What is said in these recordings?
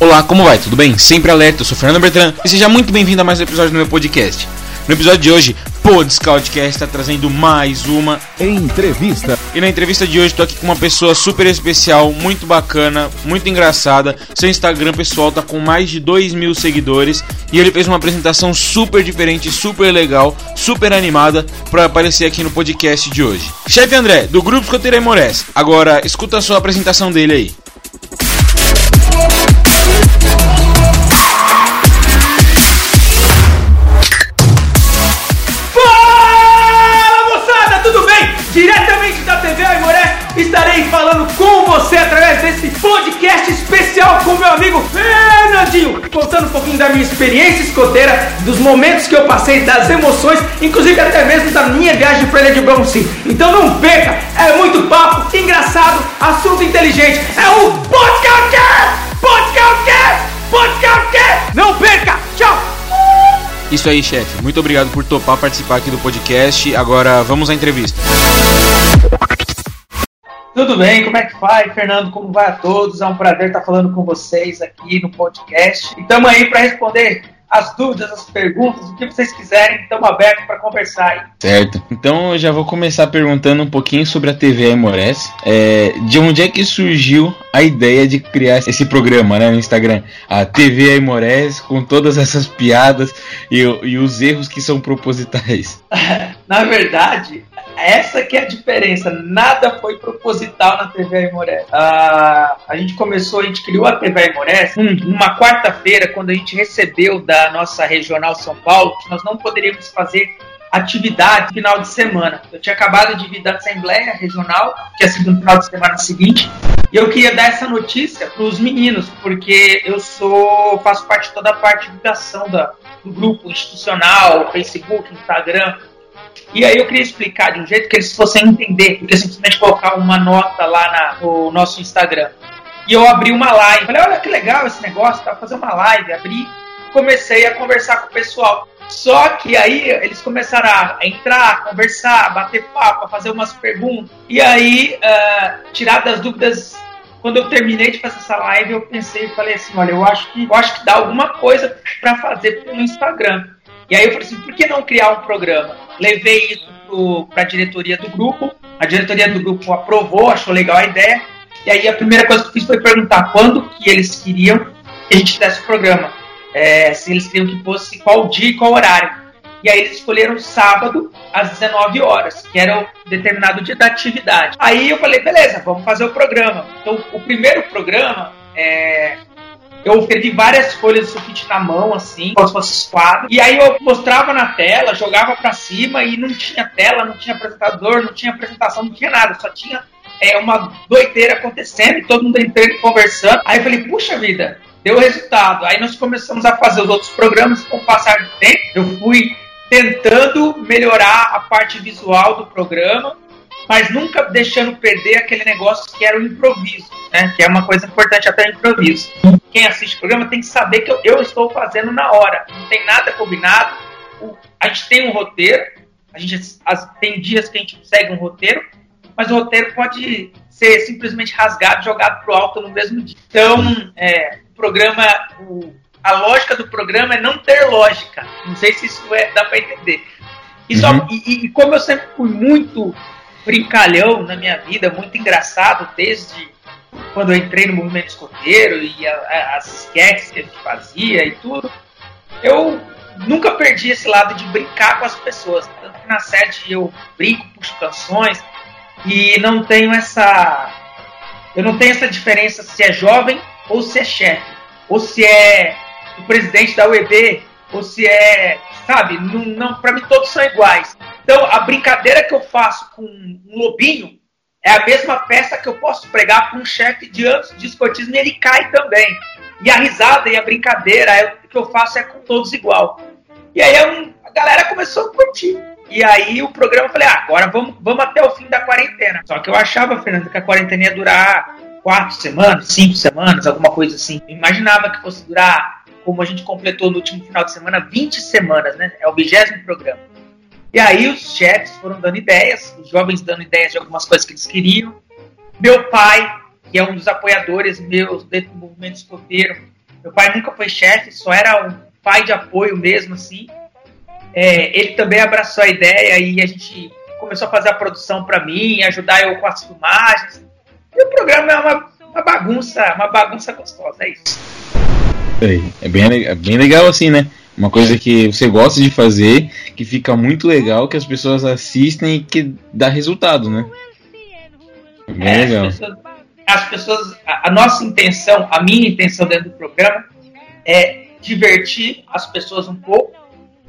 Olá, como vai? Tudo bem? Sempre alerta, eu sou Fernando Bertrand e seja muito bem-vindo a mais um episódio do meu podcast. No episódio de hoje, Pod Scoutcast está trazendo mais uma entrevista. E na entrevista de hoje, estou aqui com uma pessoa super especial, muito bacana, muito engraçada. Seu Instagram pessoal tá com mais de 2 mil seguidores e ele fez uma apresentação super diferente, super legal, super animada para aparecer aqui no podcast de hoje. Chefe André, do Grupo Escoteira Imores. Agora, escuta a sua apresentação dele aí. Especial com meu amigo Fernandinho, contando um pouquinho da minha experiência escoteira, dos momentos que eu passei, das emoções, inclusive até mesmo da minha viagem para Ilha de Bronci. Então não perca, é muito papo, engraçado, assunto inteligente, é o podcast! Podcast! Podcast! Não perca! Tchau! Isso aí, chefe. Muito obrigado por topar participar aqui do podcast. Agora vamos à entrevista. Tudo bem? Como é que vai, Fernando? Como vai a todos? É um prazer estar falando com vocês aqui no podcast. E estamos aí para responder as dúvidas, as perguntas, o que vocês quiserem, estamos abertos para conversar aí. Certo. Então eu já vou começar perguntando um pouquinho sobre a TV Aimorés. É, de onde é que surgiu a ideia de criar esse programa né, no Instagram? A TV Aimorés, com todas essas piadas e, e os erros que são propositais. Na verdade, essa que é a diferença. Nada foi proposital na TV Aimorés. Ah, a gente começou, a gente criou a TV Aimorés hum, numa quarta-feira, quando a gente recebeu da nossa regional São Paulo que nós não poderíamos fazer atividade final de semana. Eu tinha acabado de vir da Assembleia Regional, que é no final de semana seguinte, e eu queria dar essa notícia para os meninos, porque eu sou faço parte de toda a parte de divulgação da, do grupo institucional, Facebook, Instagram, e aí eu queria explicar de um jeito que eles fossem entender, porque simplesmente colocar uma nota lá na, no nosso Instagram. E eu abri uma live. Falei, olha que legal esse negócio, tá fazer uma live. Abri, comecei a conversar com o pessoal. Só que aí eles começaram a entrar, a conversar, a bater papo, a fazer umas perguntas. E aí, uh, tirar das dúvidas quando eu terminei de fazer essa live, eu pensei e falei assim, olha, eu acho que eu acho que dá alguma coisa para fazer pelo Instagram. E aí eu falei assim, por que não criar um programa? Levei isso para a diretoria do grupo, a diretoria do grupo aprovou, achou legal a ideia, e aí a primeira coisa que eu fiz foi perguntar quando que eles queriam que a gente fizesse o programa. É, se eles queriam que fosse qual dia e qual horário. E aí eles escolheram sábado às 19 horas, que era o determinado dia da atividade. Aí eu falei, beleza, vamos fazer o programa. Então o primeiro programa é, eu escrevi várias folhas de sulfite na mão, assim, como se fosse quadro. E aí eu mostrava na tela, jogava para cima e não tinha tela, não tinha apresentador, não tinha apresentação, não tinha nada. Só tinha é, uma doideira acontecendo e todo mundo entrando conversando. Aí eu falei, puxa vida, deu resultado. Aí nós começamos a fazer os outros programas com o passar do tempo. Eu fui tentando melhorar a parte visual do programa mas nunca deixando perder aquele negócio que era o improviso, né? Que é uma coisa importante até o improviso. Quem assiste o programa tem que saber que eu, eu estou fazendo na hora, não tem nada combinado. O, a gente tem um roteiro, a gente as, tem dias que a gente segue um roteiro, mas o roteiro pode ser simplesmente rasgado, jogado pro alto no mesmo dia. Então, é, o programa, o, a lógica do programa é não ter lógica. Não sei se isso é, dá para entender. E, só, uhum. e, e, como eu sempre fui muito brincalhão na minha vida, muito engraçado, desde quando eu entrei no movimento escoteiro e a, a, as sketches que a gente fazia e tudo. Eu nunca perdi esse lado de brincar com as pessoas. Tanto que na sede eu brinco, puxo canções e não tenho essa. Eu não tenho essa diferença se é jovem ou se é chefe, ou se é o presidente da UEB, ou se é. Sabe? Não, não, para mim todos são iguais. Então, a brincadeira que eu faço com um lobinho é a mesma peça que eu posso pregar para um chefe de anos de escotismo e ele cai também. E a risada e a brincadeira é, que eu faço é com todos igual. E aí a galera começou a curtir. E aí o programa eu falei, ah, agora vamos, vamos até o fim da quarentena. Só que eu achava, Fernando, que a quarentena ia durar quatro semanas, cinco semanas, alguma coisa assim. Eu imaginava que fosse durar, como a gente completou no último final de semana, 20 semanas, né? É o vigésimo programa. E aí os chefes foram dando ideias, os jovens dando ideias de algumas coisas que eles queriam. Meu pai, que é um dos apoiadores meus dentro do movimento escoteiro, Meu pai nunca foi chefe, só era um pai de apoio mesmo, assim. É, ele também abraçou a ideia e a gente começou a fazer a produção para mim, ajudar eu com as filmagens. E o programa é uma, uma bagunça, uma bagunça gostosa, é isso. É bem, é bem legal assim, né? Uma coisa que você gosta de fazer, que fica muito legal, que as pessoas assistem e que dá resultado, né? É bem é, legal. As pessoas, as pessoas a, a nossa intenção, a minha intenção dentro do programa é divertir as pessoas um pouco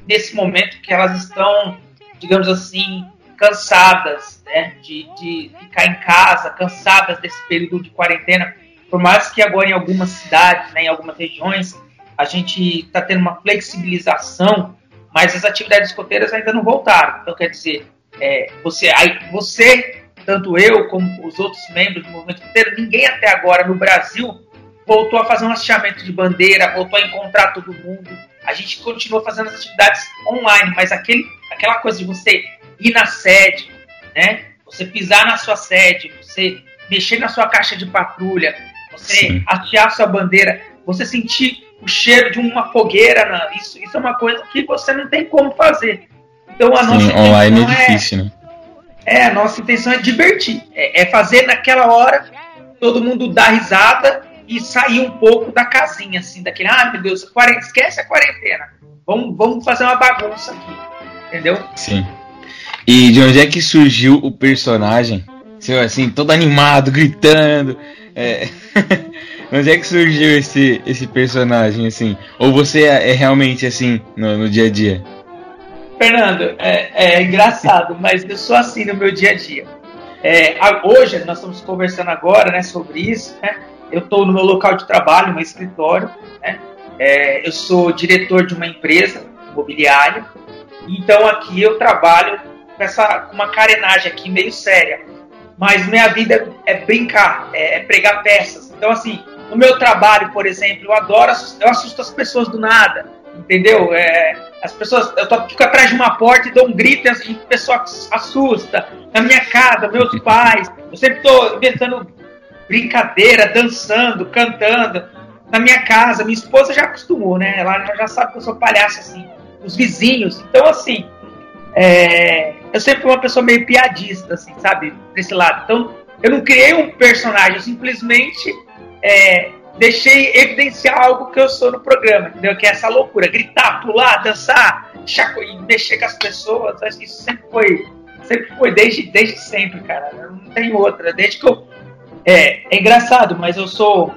nesse momento que elas estão, digamos assim, cansadas né, de, de ficar em casa, cansadas desse período de quarentena. Por mais que agora em algumas cidades, né, em algumas regiões, a gente está tendo uma flexibilização, mas as atividades escoteiras ainda não voltaram. Então, quer dizer, é, você, aí, você, tanto eu como os outros membros do movimento escoteiro, ninguém até agora no Brasil voltou a fazer um hasteamento de bandeira, voltou a encontrar todo mundo. A gente continua fazendo as atividades online, mas aquele, aquela coisa de você ir na sede, né? Você pisar na sua sede, você mexer na sua caixa de patrulha, você Sim. hastear sua bandeira, você sentir o cheiro de uma fogueira, na, isso, isso é uma coisa que você não tem como fazer. Então a Sim, nossa online é difícil, é, né? É, a nossa intenção é divertir, é, é fazer naquela hora todo mundo dar risada e sair um pouco da casinha, assim, daquele, ah, meu Deus, esquece a quarentena. Vamos, vamos fazer uma bagunça aqui. Entendeu? Sim. E de onde é que surgiu o personagem? Seu, assim, todo animado, gritando. É... onde é que surgiu esse, esse personagem, assim? Ou você é, é realmente assim no, no, dia a dia? Fernando, é, é engraçado, mas eu sou assim no meu dia a dia. É, hoje, nós estamos conversando agora né, sobre isso, né? eu estou no meu local de trabalho, no escritório, né? É, eu sou diretor de uma empresa imobiliária, então aqui eu trabalho com essa uma carenagem aqui meio séria, mas minha vida é brincar, é, é pregar peças. Então assim, no meu trabalho, por exemplo, eu adoro, eu assusto as pessoas do nada, entendeu? É, as pessoas, eu tô, fico atrás de uma porta e dou um grito e a pessoa assusta. Na minha casa, meus pais, eu sempre estou inventando brincadeira, dançando, cantando. Na minha casa, minha esposa já acostumou, né? Ela já sabe que eu sou palhaço, assim. Os vizinhos. Então, assim, é... eu sempre fui uma pessoa meio piadista, assim, sabe? Desse lado. Então, eu não criei um personagem, eu simplesmente é... deixei evidenciar algo que eu sou no programa, entendeu? Que é essa loucura. Gritar, pular, dançar, chaco... mexer com as pessoas. Acho que isso sempre foi sempre foi desde, desde sempre, cara. Não tem outra. Desde que eu é, é engraçado, mas eu sou.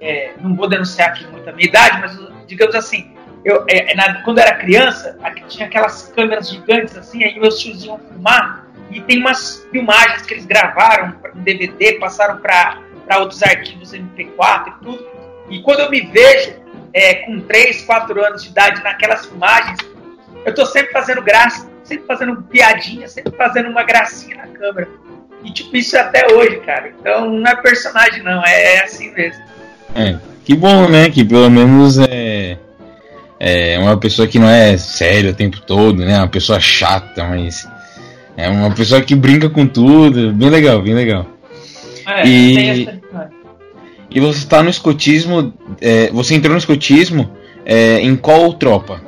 É, não vou denunciar aqui muito a minha idade, mas digamos assim, eu, é, na, quando eu era criança, aqui tinha aquelas câmeras gigantes assim, aí meus tios iam filmar, e tem umas filmagens que eles gravaram em DVD, passaram para outros arquivos MP4 e tudo. E quando eu me vejo é, com 3, 4 anos de idade naquelas filmagens, eu tô sempre fazendo graça, sempre fazendo piadinha, sempre fazendo uma gracinha na câmera. E, tipo, isso é até hoje, cara. Então não é personagem, não. É, é assim mesmo. É, que bom, né? Que pelo menos é. É uma pessoa que não é séria o tempo todo, né? Uma pessoa chata, mas. É uma pessoa que brinca com tudo. Bem legal, bem legal. É, e, e você está no escotismo. É, você entrou no escotismo é, em qual tropa?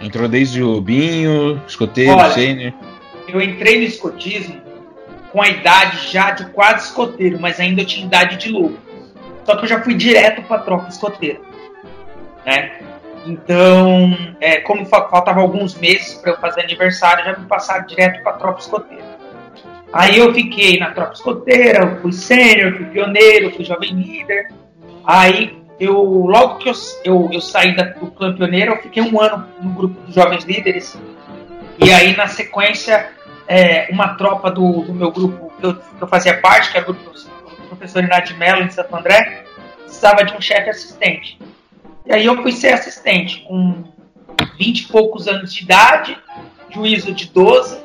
Entrou desde o Binho, escoteiro, sênior? Eu entrei no escotismo com a idade já de quase escoteiro, mas ainda eu tinha idade de lobo. Só que eu já fui direto para a tropa escoteira. Né? Então, é, como faltava alguns meses para eu fazer aniversário, já me passaram direto para a tropa escoteira. Aí eu fiquei na tropa escoteira, fui sênior, fui pioneiro, fui jovem líder. Aí eu, logo que eu, eu, eu saí da, do clã pioneiro, eu fiquei um ano no grupo dos jovens líderes. E aí, na sequência, é, uma tropa do, do meu grupo que eu, que eu, fazia parte, que é o grupo do professor Inácio Mello em Santo André, precisava de um chefe assistente. E aí eu fui ser assistente com 20 e poucos anos de idade, juízo de 12,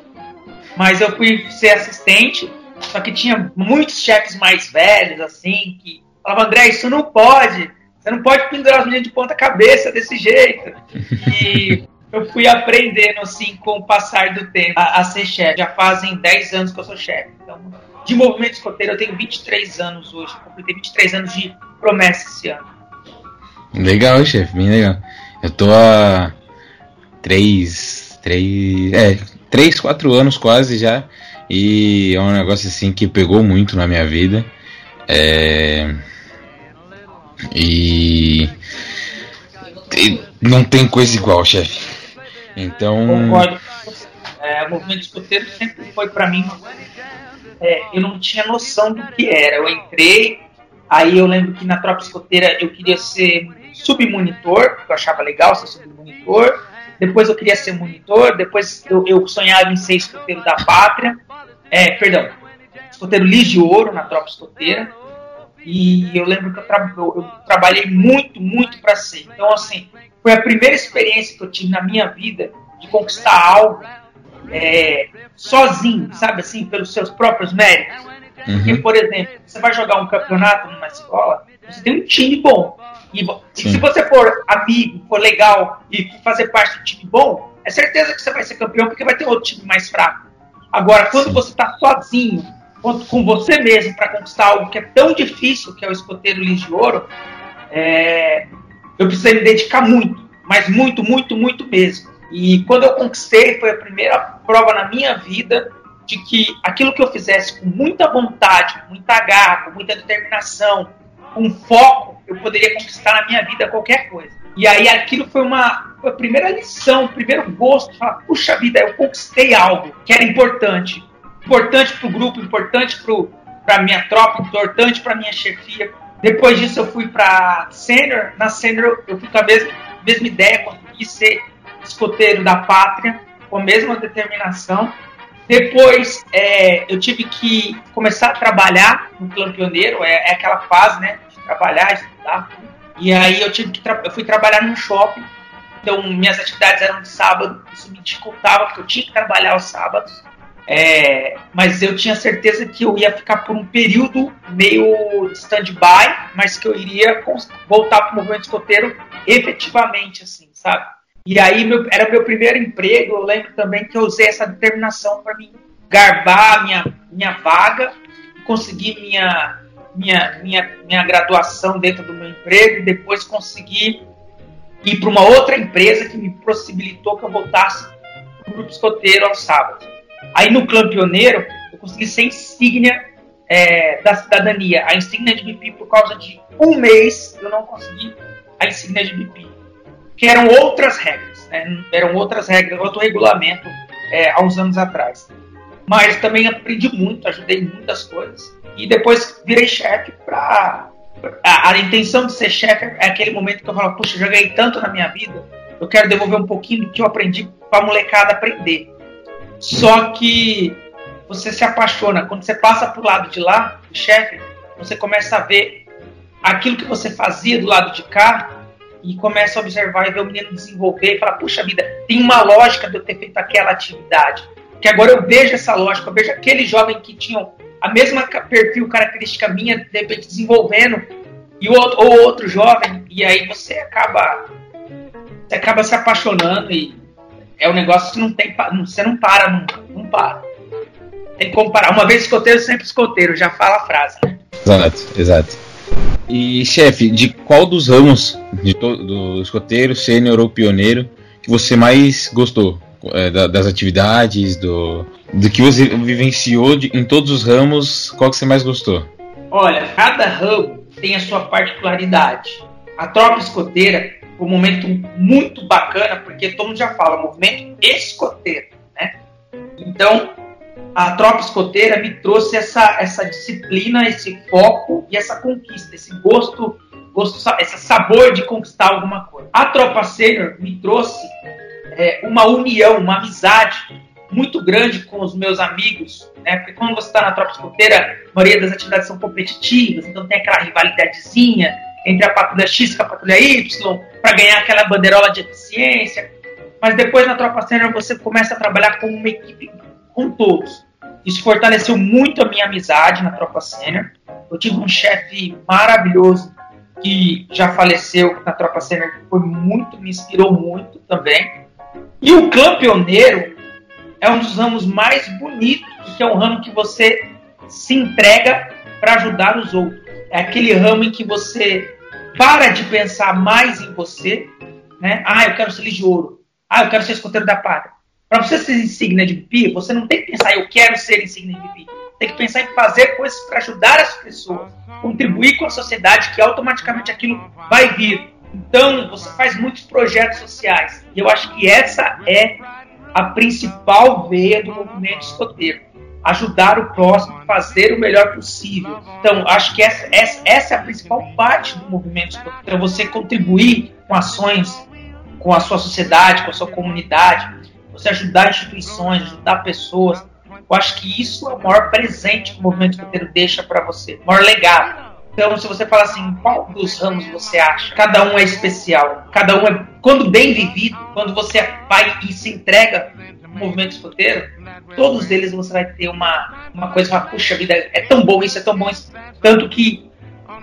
mas eu fui ser assistente, só que tinha muitos chefes mais velhos, assim, que falavam, André, isso não pode, você não pode pendurar as meninas de ponta cabeça desse jeito. E eu fui aprendendo, assim, com o passar do tempo, a, a ser chefe. Já fazem 10 anos que eu sou chefe. Então, de movimento escoteiro, eu tenho 23 anos hoje. Completei 23 anos de promessa esse ano. Legal, chefe, bem legal. Eu tô há três, três, é, três, quatro anos quase já e é um negócio assim que pegou muito na minha vida. É, e, e não tem coisa igual, chefe. Então. Concordo. É, o movimento escoteiro sempre foi para mim. É, eu não tinha noção do que era. Eu entrei, aí eu lembro que na tropa escoteira eu queria ser submonitor, porque eu achava legal ser submonitor. Depois eu queria ser monitor, depois eu, eu sonhava em ser escoteiro da pátria. É, perdão, escoteiro de Ouro na tropa escoteira. E eu lembro que eu, tra eu, eu trabalhei muito, muito para ser. Então, assim, foi a primeira experiência que eu tive na minha vida de conquistar algo é, sozinho, sabe assim, pelos seus próprios méritos. Uhum. Porque, por exemplo, você vai jogar um campeonato numa escola, você tem um time bom. E, e se você for amigo, for legal e fazer parte do time bom, é certeza que você vai ser campeão porque vai ter outro time mais fraco. Agora, quando Sim. você está sozinho, com você mesmo, para conquistar algo que é tão difícil, que é o escoteiro Lins de Ouro, é, eu precisei me dedicar muito, mas muito, muito, muito mesmo. E quando eu conquistei, foi a primeira prova na minha vida de que aquilo que eu fizesse com muita vontade, com muita garra, com muita determinação, com foco, eu poderia conquistar na minha vida qualquer coisa. E aí aquilo foi uma foi a primeira lição, o primeiro gosto, falar, puxa vida, eu conquistei algo que era importante. Importante para o grupo, importante para a minha tropa, importante para minha chefia. Depois disso eu fui para sênior. Na sênior eu fui com a mesma, mesma ideia, consegui ser escoteiro da pátria, com a mesma determinação. Depois é, eu tive que começar a trabalhar no plano pioneiro, é, é, aquela fase, né, de trabalhar, estudar. E aí eu tive que eu fui trabalhar num shopping, então minhas atividades eram de sábado, isso me dificultava porque eu tinha que trabalhar aos sábados. É, mas eu tinha certeza que eu ia ficar por um período meio stand-by, mas que eu iria voltar para o movimento escoteiro efetivamente, assim, sabe? E aí meu, era meu primeiro emprego, eu lembro também que eu usei essa determinação para mim garbar minha, minha vaga, conseguir minha, minha, minha, minha graduação dentro do meu emprego e depois conseguir ir para uma outra empresa que me possibilitou que eu voltasse para o grupo escoteiro aos sábados. Aí no clã pioneiro, eu consegui ser insígnia é, da cidadania, a insígnia de BP por causa de um mês eu não consegui a insígnia de BP que eram outras regras, né? eram outras regras, outro regulamento é, há uns anos atrás. Mas também aprendi muito, ajudei muitas coisas. E depois virei chefe para. A, a, intenção de ser chefe é aquele momento que eu falo, puxa, já ganhei tanto na minha vida, eu quero devolver um pouquinho do que eu aprendi para a molecada aprender. Só que você se apaixona. Quando você passa para o lado de lá, chefe, você começa a ver aquilo que você fazia do lado de cá e começa a observar e ver o menino desenvolver e fala, puxa vida, tem uma lógica de eu ter feito aquela atividade. Que agora eu vejo essa lógica, eu vejo aquele jovem que tinha a mesma perfil, característica minha, de repente desenvolvendo, e o outro, ou outro jovem, e aí você acaba você acaba se apaixonando e é um negócio que não tem você não para nunca, não para. Tem que comparar. Uma vez escoteiro, sempre escoteiro, já fala a frase. Né? Exato, exato. E, chefe, de qual dos ramos de do escoteiro, sênior ou pioneiro que você mais gostou? É, da, das atividades, do, do que você vivenciou de, em todos os ramos, qual que você mais gostou? Olha, cada ramo tem a sua particularidade. A tropa escoteira foi um momento muito bacana, porque todo mundo já fala, movimento escoteiro, né? Então, a tropa escoteira me trouxe essa, essa disciplina, esse foco e essa conquista, esse gosto, gosto esse sabor de conquistar alguma coisa. A tropa sênior me trouxe é, uma união, uma amizade muito grande com os meus amigos, né? Porque quando você está na tropa escoteira, a maioria das atividades são competitivas, então tem aquela rivalidadezinha entre a patrulha X e a patrulha Y para ganhar aquela bandeirola de eficiência. Mas depois na tropa sênior você começa a trabalhar com uma equipe com todos. Isso fortaleceu muito a minha amizade na tropa sênior. Eu tive um chefe maravilhoso que já faleceu na tropa sênior, que foi muito, me inspirou muito também. E o clã pioneiro é um dos ramos mais bonitos, porque é um ramo que você se entrega para ajudar os outros. É aquele ramo em que você para de pensar mais em você, né? Ah, eu quero ser de ouro. Ah, eu quero ser escoteiro da pátria. Para você ser insignia de VIP, você não tem que pensar, eu quero ser insignia de VIP. Tem que pensar em fazer coisas para ajudar as pessoas, contribuir com a sociedade, que automaticamente aquilo vai vir. Então, você faz muitos projetos sociais. E eu acho que essa é a principal veia do movimento escoteiro. Ajudar o próximo, fazer o melhor possível. Então, acho que essa, essa, essa é a principal parte do movimento escoteiro. Então, você contribuir com ações com a sua sociedade, com a sua comunidade, você ajudar instituições, ajudar pessoas. Eu acho que isso é o maior presente que o movimento escoteiro deixa para você, o maior legado. Então, se você fala assim, qual dos ramos você acha? Cada um é especial. Cada um é. Quando bem vivido, quando você vai e se entrega no movimento escoteiro, todos eles você vai ter uma, uma coisa, uma puxa vida, é tão bom isso, é tão bom isso. Tanto que,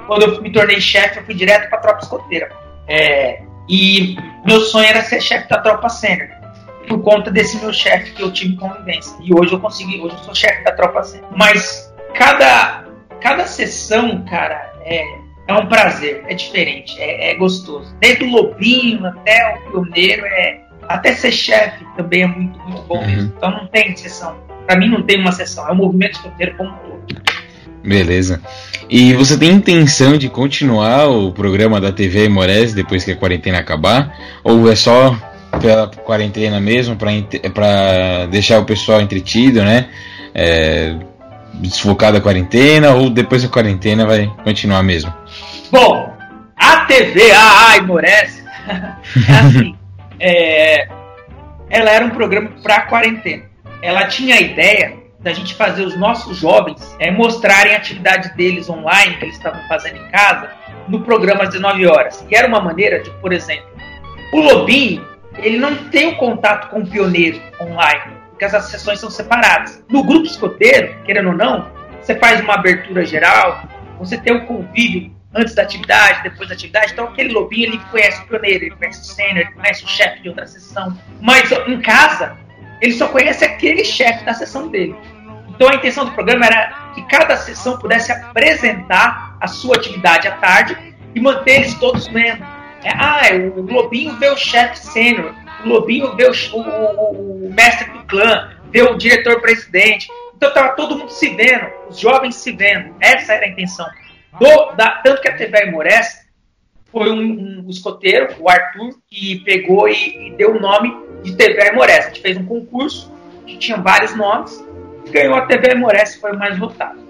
quando eu me tornei chefe, eu fui direto para a tropa escoteira. É, e meu sonho era ser chefe da tropa sênior por conta desse meu chefe que eu tive convivência. E hoje eu consegui, hoje eu sou chefe da tropa sênior. Mas cada cada sessão, cara, é, é um prazer, é diferente, é, é gostoso. Desde o lobinho até o pioneiro, é, até ser chefe também é muito, muito bom uhum. mesmo. Então não tem sessão. Para mim não tem uma sessão, é o movimento escoteiro como um todo. Beleza. E você tem intenção de continuar o programa da TV Imores depois que a quarentena acabar? Ou é só pela quarentena mesmo, para deixar o pessoal entretido, né? É, desfocar da quarentena ou depois da quarentena vai continuar mesmo? Bom, a TV, a Imores, é assim, é, ela era um programa para quarentena. Ela tinha a ideia da gente fazer os nossos jovens é, mostrarem a atividade deles online, que eles estavam fazendo em casa, no programa às 19 horas. E era uma maneira de, por exemplo, o Lobinho, ele não tem o contato com o pioneiro online, porque as sessões são separadas. No grupo escoteiro, querendo ou não, você faz uma abertura geral, você tem o um convívio antes da atividade, depois da atividade. Então, aquele lobinho ele conhece o pioneiro, ele conhece o sênior, ele conhece o chefe de outra sessão. Mas em casa, ele só conhece aquele chefe da sessão dele. Então, a intenção do programa era que cada sessão pudesse apresentar a sua atividade à tarde e manter eles todos vendo. É, ah, o Lobinho vê o chefe sênior, o Lobinho vê o, o, o, mestre do clã, vê o diretor-presidente. Então estava todo mundo se vendo, os jovens se vendo. Essa era a intenção. Do, da, tanto que a TV Aimorés foi um, um, escoteiro, o Arthur, que pegou e, e deu o nome de TV Aimorés. A gente fez um concurso que tinha vários nomes, ganhou a TV Aimorés, foi o mais votado.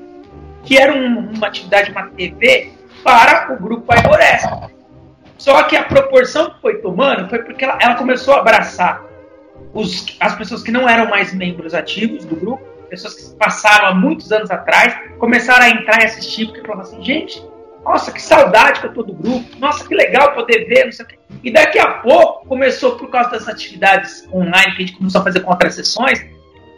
Que era um, uma atividade, uma TV para o grupo Aimorés. Só que a proporção que foi tomando foi porque ela, ela começou a abraçar os, as pessoas que não eram mais membros ativos do grupo, pessoas que passaram há muitos anos atrás, começaram a entrar e assistir, porque falavam assim, gente, nossa, que saudade que eu tô do grupo, nossa, que legal poder ver, não sei o quê. E daqui a pouco começou, por causa das atividades online que a gente começou a fazer com outras sessões,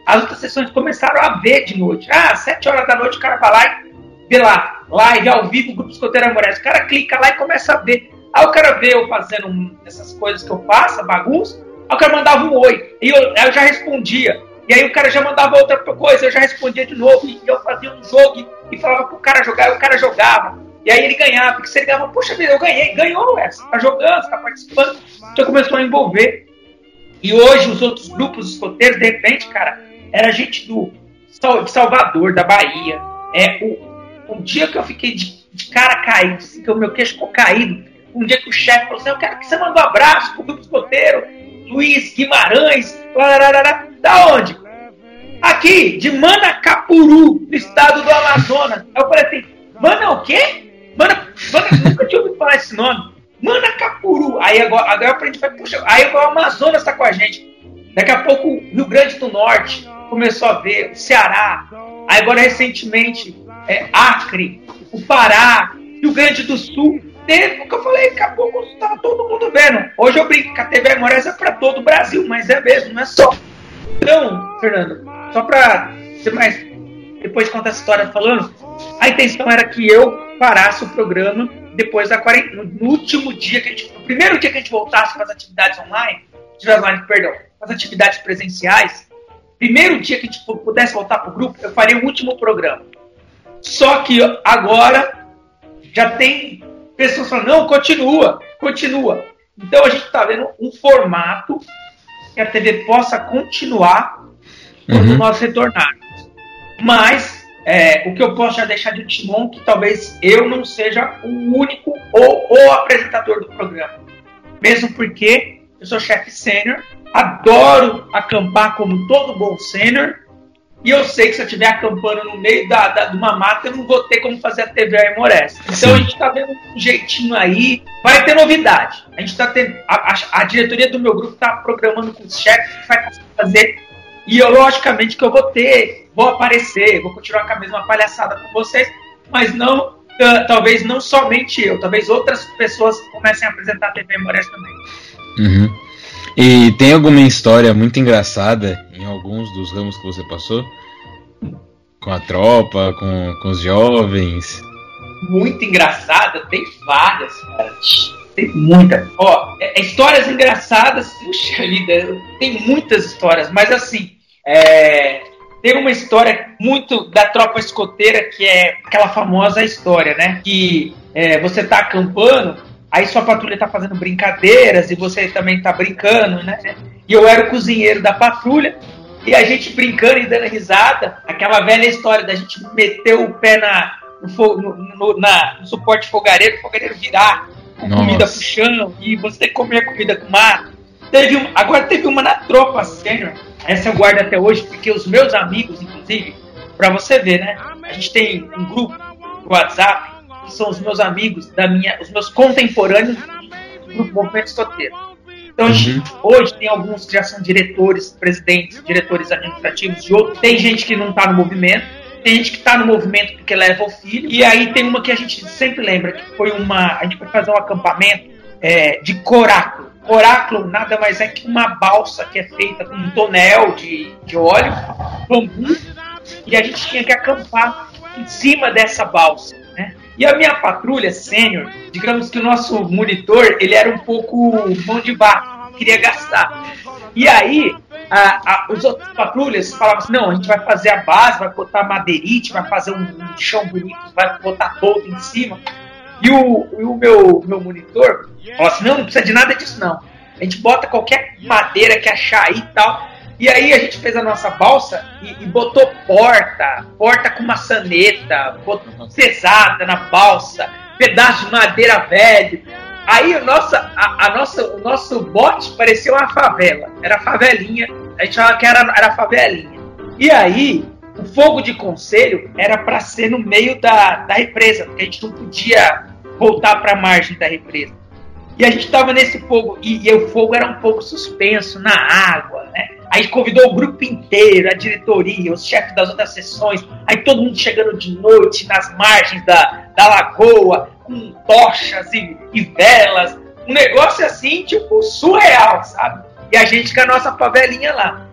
as outras sessões começaram a ver de noite. Ah, sete horas da noite o cara vai lá e vê lá, live ao vivo, grupo escoteiro amorese. O cara clica lá e começa a ver. Aí o cara vê eu fazendo essas coisas que eu faço, bagunça, aí o cara mandava um oi. E eu, eu já respondia. E aí o cara já mandava outra coisa, eu já respondia de novo. E eu fazia um jogo e falava pro cara jogar, e o cara jogava. E aí ele ganhava, porque ele ganhava, puxa vida, eu ganhei, ganhou essa, tá jogando, tá participando. Então começou a envolver. E hoje os outros grupos escoteiros, de repente, cara, era gente do de Salvador, da Bahia. É, o, o dia que eu fiquei de, de cara caído, assim, que o meu queixo ficou caído, um dia que o chefe falou assim: Eu quero que você mande um abraço pro grupo escoteiro, Luiz Guimarães, lararara. da onde? Aqui, de Manacapuru, no estado do Amazonas. Aí eu falei assim: Mana o quê? Mana, Mana nunca tinha ouvido falar esse nome. Manacapuru. Aí agora, agora eu aprendi, puxa, aí o Amazonas está com a gente. Daqui a pouco o Rio Grande do Norte começou a ver, o Ceará. Aí agora recentemente, é, Acre, o Pará, Rio Grande do Sul teve, que eu falei, daqui a pouco estava todo mundo vendo. Hoje eu brinco que a TV Amores é para todo o Brasil, mas é mesmo, não é só. Então, Fernando, só para ser mais. Depois de contar essa história falando, a intenção era que eu parasse o programa depois da quarentena, no último dia que a gente. No primeiro dia que a gente voltasse para as atividades online, online, perdão, as atividades presenciais, primeiro dia que a gente pudesse voltar para o grupo, eu faria o último programa. Só que agora já tem pessoas falam, não, continua, continua. Então a gente está vendo um formato que a TV possa continuar quando uhum. nós retornarmos. Mas é, o que eu posso já deixar de timão que talvez eu não seja o único ou o apresentador do programa. Mesmo porque eu sou chefe sênior, adoro acampar como todo bom sênior, e eu sei que se eu estiver acampando no meio da, da, de uma mata, eu não vou ter como fazer a TV Aimorés. Então a gente está vendo um jeitinho aí. Vai ter novidade. A gente está tendo. A, a, a, diretoria do meu grupo está programando com os chefes que vai fazer. E eu, logicamente, que eu vou ter, vou aparecer, vou continuar com a mesma palhaçada com vocês, mas não, uh, talvez não somente eu, talvez outras pessoas comecem a apresentar a TV Aimorés também. Uhum. E tem alguma história muito engraçada em alguns dos ramos que você passou? Com a tropa, com, com os jovens? Muito engraçada? Tem várias, cara. Tem muitas. Ó, é, é, histórias engraçadas, puxa vida, tem muitas histórias, mas assim, é, tem uma história muito da tropa escoteira que é aquela famosa história, né? Que é, você tá acampando Aí sua patrulha tá fazendo brincadeiras e você também tá brincando, né? E eu era o cozinheiro da patrulha e a gente brincando e dando risada. Aquela velha história da gente meter o pé na, no, no, na, no suporte fogareiro, o fogareiro virar com Nossa. comida pro chão e você comer comida com mato. Teve agora teve uma na tropa sênior. Essa eu guardo até hoje, porque os meus amigos, inclusive, para você ver, né? A gente tem um grupo no WhatsApp que são os meus amigos, da minha, os meus contemporâneos do movimento escoteiro. Então, uhum. hoje tem alguns que já são diretores, presidentes, diretores administrativos de outro. Tem gente que não está no movimento, tem gente que está no movimento porque leva o filho. E aí tem uma que a gente sempre lembra, que foi uma. A gente foi fazer um acampamento é, de coráculo. Coráculo nada mais é que uma balsa que é feita com um tonel de, de óleo, bambu, e a gente tinha que acampar em cima dessa balsa. E a minha patrulha sênior, digamos que o nosso monitor, ele era um pouco mão de barro, queria gastar. E aí, a, a, os outros patrulhas falavam assim, não, a gente vai fazer a base, vai botar madeirite, vai fazer um, um chão bonito, vai botar todo em cima. E o, e o meu, meu monitor falou assim, não, não precisa de nada disso não. A gente bota qualquer madeira que achar aí e tal. E aí a gente fez a nossa balsa e, e botou porta, porta com maçaneta, botou pesada na balsa, pedaço de madeira velho. Aí a nossa, a, a, nossa, o nosso bote parecia uma favela. Era favelinha. A gente falava que era, era favelinha. E aí, o fogo de conselho era para ser no meio da, da represa, porque a gente não podia voltar para a margem da represa. E a gente estava nesse fogo, e, e, o fogo era um pouco suspenso na água, né? Aí convidou o grupo inteiro, a diretoria, os chefes das outras sessões, aí todo mundo chegando de noite nas margens da, da lagoa, com tochas e, e velas. Um negócio assim, tipo, surreal, sabe? E a gente com a nossa favelinha lá.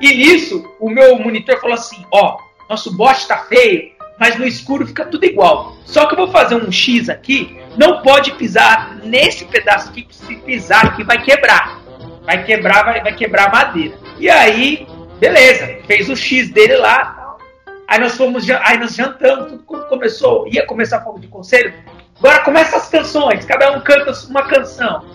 E nisso, o meu monitor falou assim: ó, nosso bote tá feio, mas no escuro fica tudo igual. Só que eu vou fazer um X aqui, não pode pisar nesse pedaço aqui, que se pisar aqui vai quebrar. Vai quebrar, vai, vai quebrar a madeira. E aí, beleza, fez o X dele lá. Aí nós fomos, aí nós jantamos, tudo começou, ia começar fogo de conselho. Agora começa as canções, cada um canta uma canção.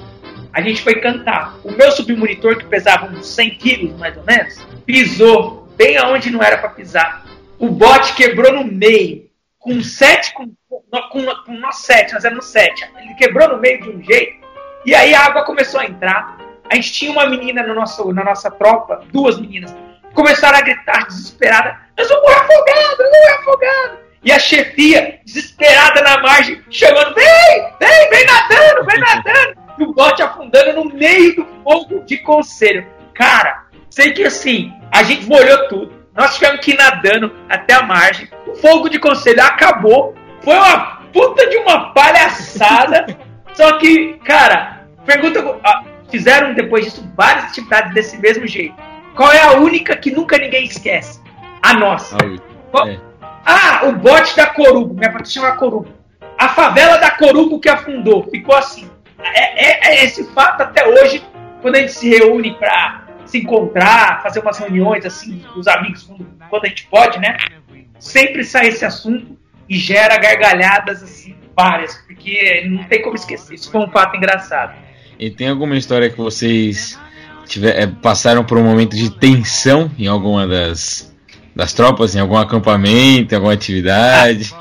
A gente foi cantar. O meu submonitor, que pesava uns 100 quilos mais ou menos, pisou bem aonde não era para pisar. O bote quebrou no meio, com sete, com, com, com nós sete, nós éramos sete. Ele quebrou no meio de um jeito, e aí a água começou a entrar. A gente tinha uma menina no nosso, na nossa tropa, duas meninas, começaram a gritar desesperada: Nós vamos morrer afogado, vamos morrer afogado. E a chefia, desesperada na margem, chamando: Vem, vem, vem nadando, vem nadando. E o bote afundando no meio do fogo de conselho. Cara, sei que assim, a gente molhou tudo. Nós tivemos que ir nadando até a margem. O fogo de conselho acabou. Foi uma puta de uma palhaçada. Só que, cara, pergunta. Fizeram depois disso várias atividades desse mesmo jeito. Qual é a única que nunca ninguém esquece? A nossa. Ah, é. ah o bote da Corubo. Minha patrulha chama Corubo. A favela da Corubo que afundou. Ficou assim. É, é, é esse fato até hoje, quando a gente se reúne para se encontrar, fazer umas reuniões assim, os amigos, quando, quando a gente pode, né? Sempre sai esse assunto e gera gargalhadas assim várias, porque não tem como esquecer. Isso foi um fato engraçado. E tem alguma história que vocês tiver, é, passaram por um momento de tensão em alguma das, das tropas, em algum acampamento, em alguma atividade?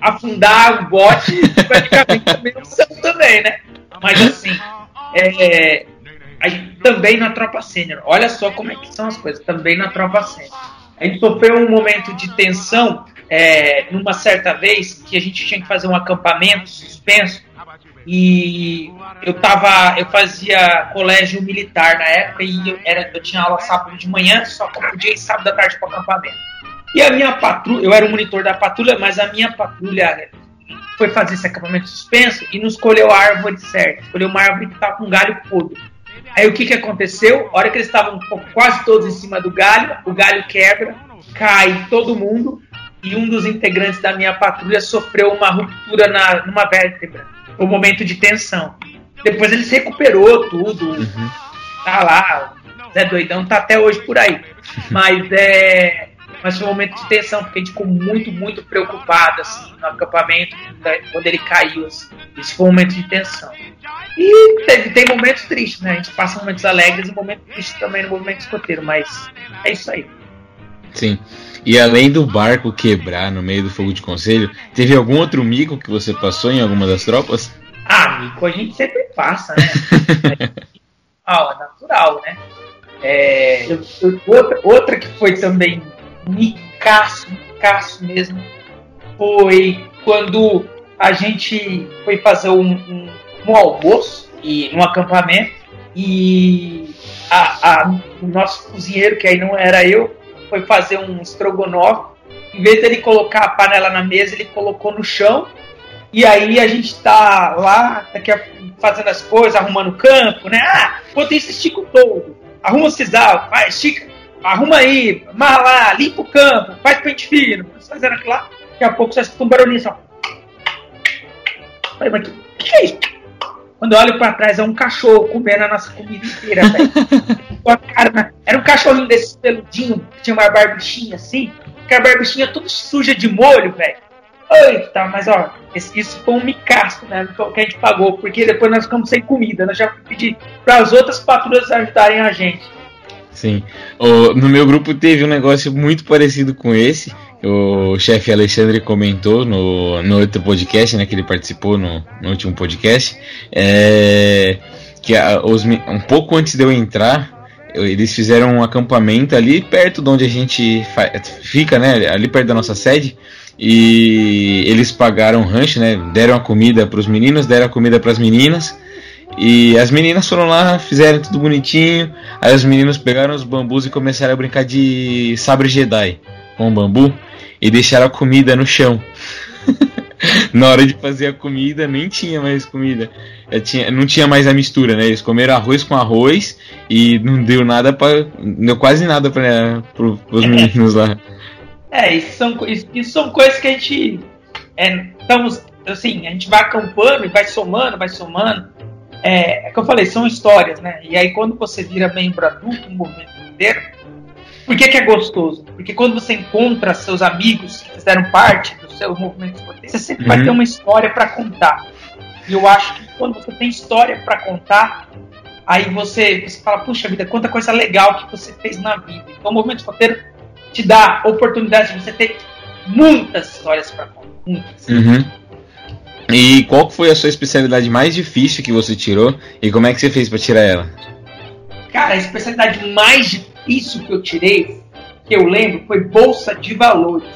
Afundar o bote praticamente também também, né? Mas assim, é, aí, também na tropa sênior, olha só como é que são as coisas, também na tropa sênior. A gente sofreu um momento de tensão é, numa certa vez que a gente tinha que fazer um acampamento suspenso e eu tava, eu fazia colégio militar na época e eu, era, eu tinha aula sábado de manhã, só que eu podia ir sábado à tarde para acampamento. E a minha patrulha, eu era o monitor da patrulha, mas a minha patrulha foi fazer esse acampamento suspenso e não escolheu a árvore certa, escolheu uma árvore que estava com galho podre. Aí o que, que aconteceu? A hora que eles estavam quase todos em cima do galho, o galho quebra, cai todo mundo e um dos integrantes da minha patrulha sofreu uma ruptura na, numa vértebra. Um momento de tensão. Depois ele se recuperou tudo. Uhum. Tá lá. Zé Doidão tá até hoje por aí. Mas é. Mas foi um momento de tensão, porque a gente ficou muito, muito preocupado assim, no acampamento, quando ele caiu. Assim. Isso foi um momento de tensão. E teve, tem momentos tristes, né? A gente passa momentos alegres e momentos tristes também no movimento escoteiro, mas é isso aí. Sim. E além do barco quebrar no meio do fogo de conselho, teve algum outro mico que você passou em alguma das tropas? Ah, mico a gente sempre passa, né? ah, natural, né? É, eu, eu, outra, outra que foi também micaço, micaço mesmo, foi quando a gente foi fazer um, um, um almoço e num acampamento e a, a, o nosso cozinheiro, que aí não era eu, foi fazer um estrogonofe. Em vez dele colocar a panela na mesa, ele colocou no chão. E aí a gente tá lá, daqui a, fazendo as coisas, arrumando o campo, né? Ah, enquanto isso, estica o todo. Arruma o sisal, vai, estica, arruma aí, amarra lá, limpa o campo, faz pente fino. Fazendo aquilo lá, daqui a pouco você escuta um barulhinho só. Falei, mas que, que é isso? Quando eu olho pra trás, é um cachorro comendo a nossa comida inteira, velho. Era um cachorrinho desse peludinho, que tinha uma barbichinha assim, que a barbichinha toda suja de molho, velho. Eita, mas ó, isso foi um micaço, né? Que a gente pagou, porque depois nós ficamos sem comida. Nós já pedi para as outras patrulhas ajudarem a gente. Sim. No meu grupo teve um negócio muito parecido com esse. O chefe Alexandre comentou no, no outro podcast, né? Que ele participou no, no último podcast. É, que a, os, um pouco antes de eu entrar, eles fizeram um acampamento ali perto de onde a gente fica, né? Ali perto da nossa sede. E eles pagaram rancho, né? Deram a comida para os meninos, deram a comida para as meninas. E as meninas foram lá, fizeram tudo bonitinho. Aí os meninos pegaram os bambus e começaram a brincar de sabre Jedi com bambu e deixaram a comida no chão. Na hora de fazer a comida, nem tinha mais comida. Tinha, não tinha mais a mistura, né? Eles comeram arroz com arroz e não deu nada para, deu quase nada para os meninos lá. É, isso são, isso, isso são coisas que a gente é, estamos assim, a gente vai acampando e vai somando, vai somando é, é que eu falei, são histórias, né? E aí quando você vira membro adulto, um movimento inteiro, por que, que é gostoso? Porque quando você encontra seus amigos que fizeram parte do seu movimento esportivo, você sempre uhum. vai ter uma história para contar. E eu acho que quando você tem história para contar, aí você, você fala, puxa vida, quanta coisa legal que você fez na vida. Então o movimento escoteiro te dá oportunidade de você ter muitas histórias para contar. Muitas. Uhum. E qual foi a sua especialidade mais difícil que você tirou e como é que você fez para tirar ela? Cara, a especialidade mais difícil que eu tirei, que eu lembro, foi bolsa de valores,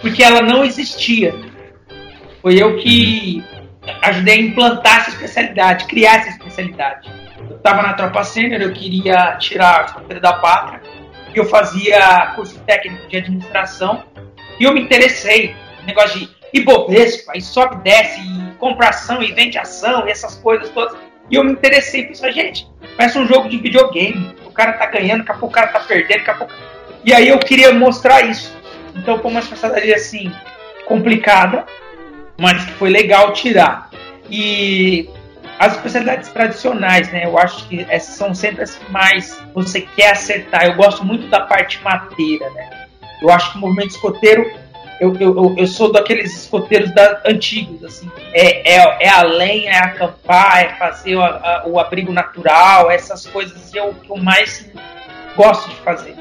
porque ela não existia. Foi eu que ajudei a implantar essa especialidade, criar essa especialidade. Eu estava na tropa sênior, eu queria tirar a escoteira da pátria, eu fazia curso técnico de administração e eu me interessei no negócio de Ibovespa, e sobe, desce, e compra ação e vende ação, e essas coisas todas. E eu me interessei por isso, gente. Parece um jogo de videogame. O cara tá ganhando, daqui a pouco o cara tá perdendo, daqui a pouco. E aí eu queria mostrar isso. Então foi uma especialidade assim, complicada, mas que foi legal tirar. E as especialidades tradicionais, né? Eu acho que essas são sempre as que mais você quer acertar. Eu gosto muito da parte mateira, né? Eu acho que o movimento escoteiro eu, eu, eu sou daqueles escoteiros da, antigos, assim. É, é, é a lenha, é acampar, é fazer o, a, o abrigo natural, essas coisas que eu, que eu mais gosto de fazer.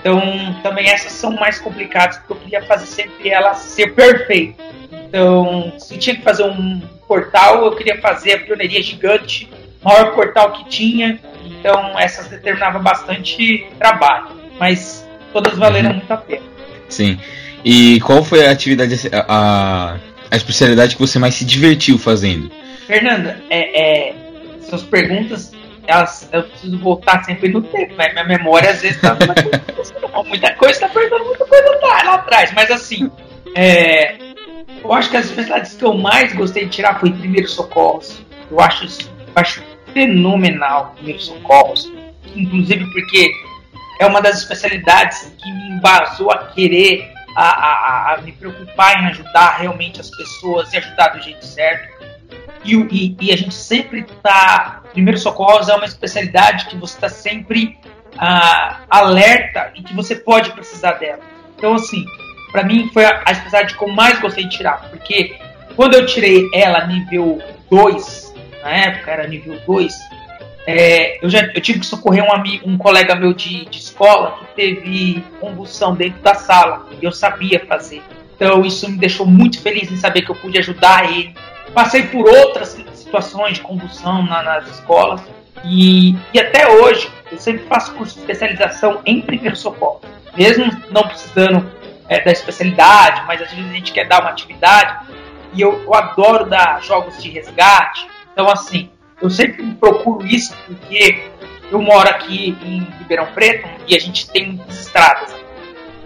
Então, também essas são mais complicadas, porque eu queria fazer sempre ela ser perfeita. Então, se tinha que fazer um portal, eu queria fazer a pioneiria gigante, maior portal que tinha. Então, essas determinavam bastante trabalho, mas todas valeram uhum. muito a pena. Sim. E qual foi a atividade, a, a especialidade que você mais se divertiu fazendo? Fernanda, é, é suas perguntas, elas, eu preciso voltar sempre no tempo, né? Minha memória às vezes tá muita coisa, está perdendo muita coisa tá lá atrás, mas assim, é, eu acho que as especialidades que eu mais gostei de tirar foi primeiro socorros. Eu acho eu acho fenomenal primeiro socorros, inclusive porque é uma das especialidades que me embasou a querer a, a, a, me preocupar em ajudar realmente as pessoas e ajudar do jeito certo. E, e, e a gente sempre está. Primeiro socorros é uma especialidade que você está sempre ah, alerta e que você pode precisar dela. Então, assim, para mim foi a, a especialidade que eu mais gostei de tirar, porque quando eu tirei ela nível 2, na época era nível 2, é, eu, já, eu tive que socorrer um, amigo, um colega meu de, de escola que teve convulsão dentro da sala e eu sabia fazer. Então isso me deixou muito feliz em saber que eu pude ajudar ele. Passei por outras situações de convulsão na, nas escolas e, e até hoje eu sempre faço curso de especialização em primeiro socorro. Mesmo não precisando é, da especialidade, mas às vezes a gente quer dar uma atividade e eu, eu adoro dar jogos de resgate. Então assim, eu sempre procuro isso porque eu moro aqui em Ribeirão Preto e a gente tem estradas.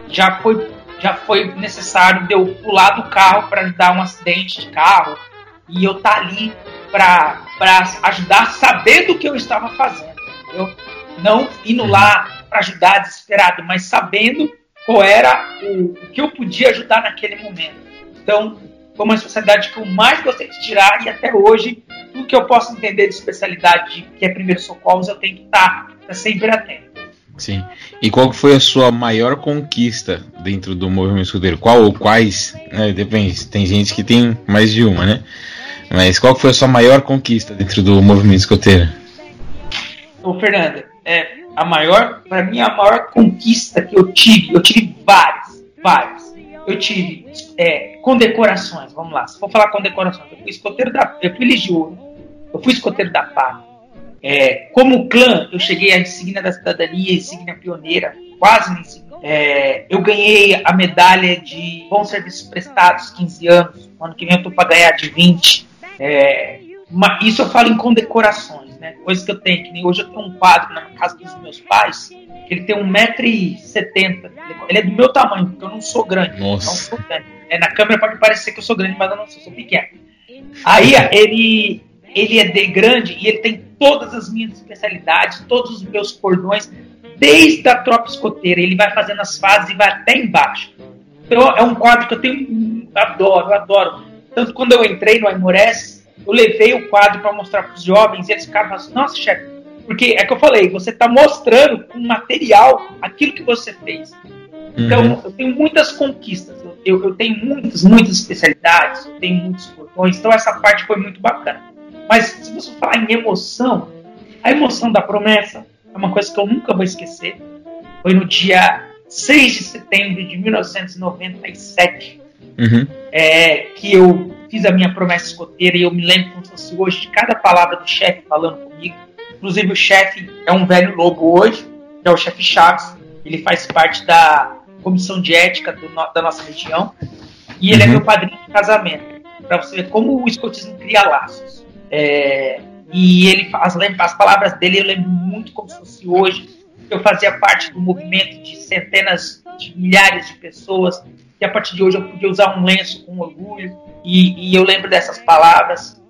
Já foi, já foi necessário de eu pular do carro para dar um acidente de carro e eu tá ali para ajudar sabendo o que eu estava fazendo. Entendeu? Não indo lá para ajudar desesperado, mas sabendo qual era o, o que eu podia ajudar naquele momento. Então, foi uma especialidade que eu mais gostei de tirar e até hoje, tudo que eu posso entender de especialidade que é primeiro socorros, eu tenho que estar, estar sempre atento. Sim. E qual foi a sua maior conquista dentro do movimento escudeiro? Qual ou quais? Né, depende, tem gente que tem mais de uma, né? Mas qual foi a sua maior conquista dentro do movimento escoteiro? Ô, Fernanda, é, a maior, para mim, a maior conquista que eu tive, eu tive várias, várias. Eu tive é, condecorações, vamos lá. Se for falar condecorações, eu fui escoteiro da. Eu fui eu fui escoteiro da PAC. É, como clã, eu cheguei à insígnia da cidadania, insígnia pioneira, quase na insígnia. É, eu ganhei a medalha de bons serviços prestados, 15 anos. Ano que vem eu tô para ganhar de 20. É, uma, isso eu falo em condecorações, né? Coisas que eu tenho, que nem hoje eu tenho um quadro na casa dos meus pais, que ele tem 1,70m. Ele é do meu tamanho, porque eu não sou grande. Nossa. Não sou grande. É, na câmera pode parecer que eu sou grande, mas eu não sou, sou pequeno. Aí ele, ele é de grande e ele tem todas as minhas especialidades, todos os meus cordões, desde a tropa escoteira. Ele vai fazendo as fases e vai até embaixo. Então é um quadro que eu tenho, adoro, eu adoro. Tanto quando eu entrei no Aimores, eu levei o quadro para mostrar para os jovens e eles ficaram assim: nossa, chefe, porque é que eu falei, você está mostrando com material aquilo que você fez. Então, uhum. eu tenho muitas conquistas, eu, eu, tenho muitas, muitas especialidades, eu tenho muitos portões, então essa parte foi muito bacana. Mas se você falar em emoção, a emoção da promessa é uma coisa que eu nunca vou esquecer. Foi no dia 6 de setembro de 1997 uhum. é, que eu fiz a minha promessa escoteira e eu me lembro como se fosse hoje de cada palavra do chefe falando comigo. Inclusive, o chefe é um velho lobo hoje, que é o chefe Chaves. Ele faz parte da comissão de ética do, da nossa região. E ele é uhum. é meu padrinho de casamento. Para você ver como o escotismo cria laços. É, e ele as, as palavras dele eu lembro muito como se fosse hoje. Eu fazia parte do movimento de centenas de milhares de pessoas. E a partir de hoje eu podia usar um lenço com orgulho. E, e eu lembro dessas palavras.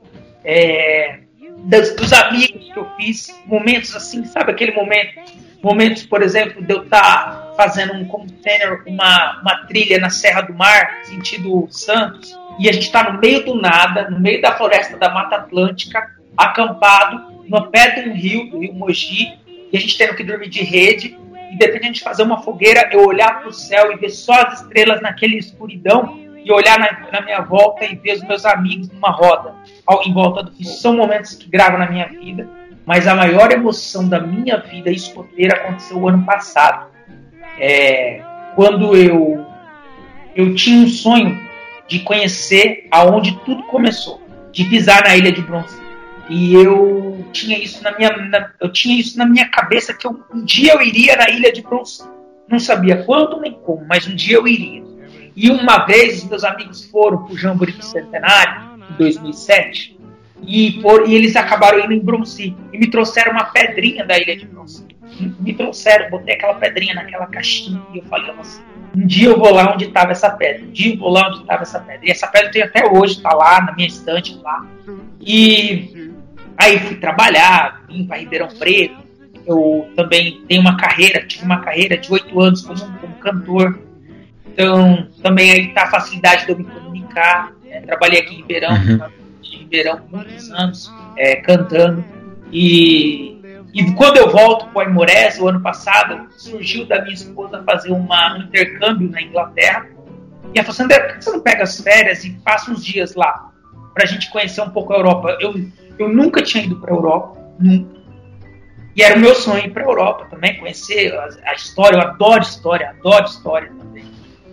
É, dos, dos, amigos que eu fiz, momentos assim, sabe aquele momento momentos, por exemplo, de eu estar tá fazendo um container, uma, uma trilha na Serra do Mar, sentido Santos, e a gente está no meio do nada, no meio da floresta da Mata Atlântica, acampado, pé de um rio, do rio Mogi, e a gente tendo que dormir de rede, independente de fazer uma fogueira, eu olhar para o céu e ver só as estrelas naquela escuridão e olhar na, na, minha volta e ver os meus amigos numa roda ao, em volta do fogo. São momentos que gravam na minha vida, mas a maior emoção da minha vida escoteira aconteceu o ano passado. É, quando eu, eu tinha um sonho de conhecer aonde tudo começou, de pisar na ilha de Bronze. E eu tinha isso na minha, na, eu tinha isso na minha cabeça que eu, um dia eu iria na ilha de Bronze. Não sabia quando nem como, mas um dia eu iria. E uma vez meus amigos foram para o Jamboree do Centenário, em 2007, e, por, e eles acabaram indo em Bronze e me trouxeram uma pedrinha da ilha de Bronze. Me trouxeram, botei aquela pedrinha naquela caixinha e eu falei assim, um dia eu vou lá onde estava essa pedra, um dia eu vou lá onde estava essa pedra. E essa pedra tem até hoje, está lá na minha estante lá. E aí fui trabalhar, vim para Ribeirão Preto. Eu também tenho uma carreira, tive uma carreira de oito anos como, como cantor então, também aí está a facilidade de eu me comunicar. É, trabalhei aqui em Ribeirão, uhum. em Ribeirão muitos anos, é, cantando. E, e quando eu volto para o Aimorés, o ano passado, surgiu da minha esposa fazer uma, um intercâmbio na Inglaterra. E ela falou assim, André, por que você não pega as férias e passa uns dias lá? Para a gente conhecer um pouco a Europa. Eu, eu nunca tinha ido para a Europa, nunca. E era o meu sonho ir para a Europa também, conhecer a, a, história. Eu adoro história, adoro história também.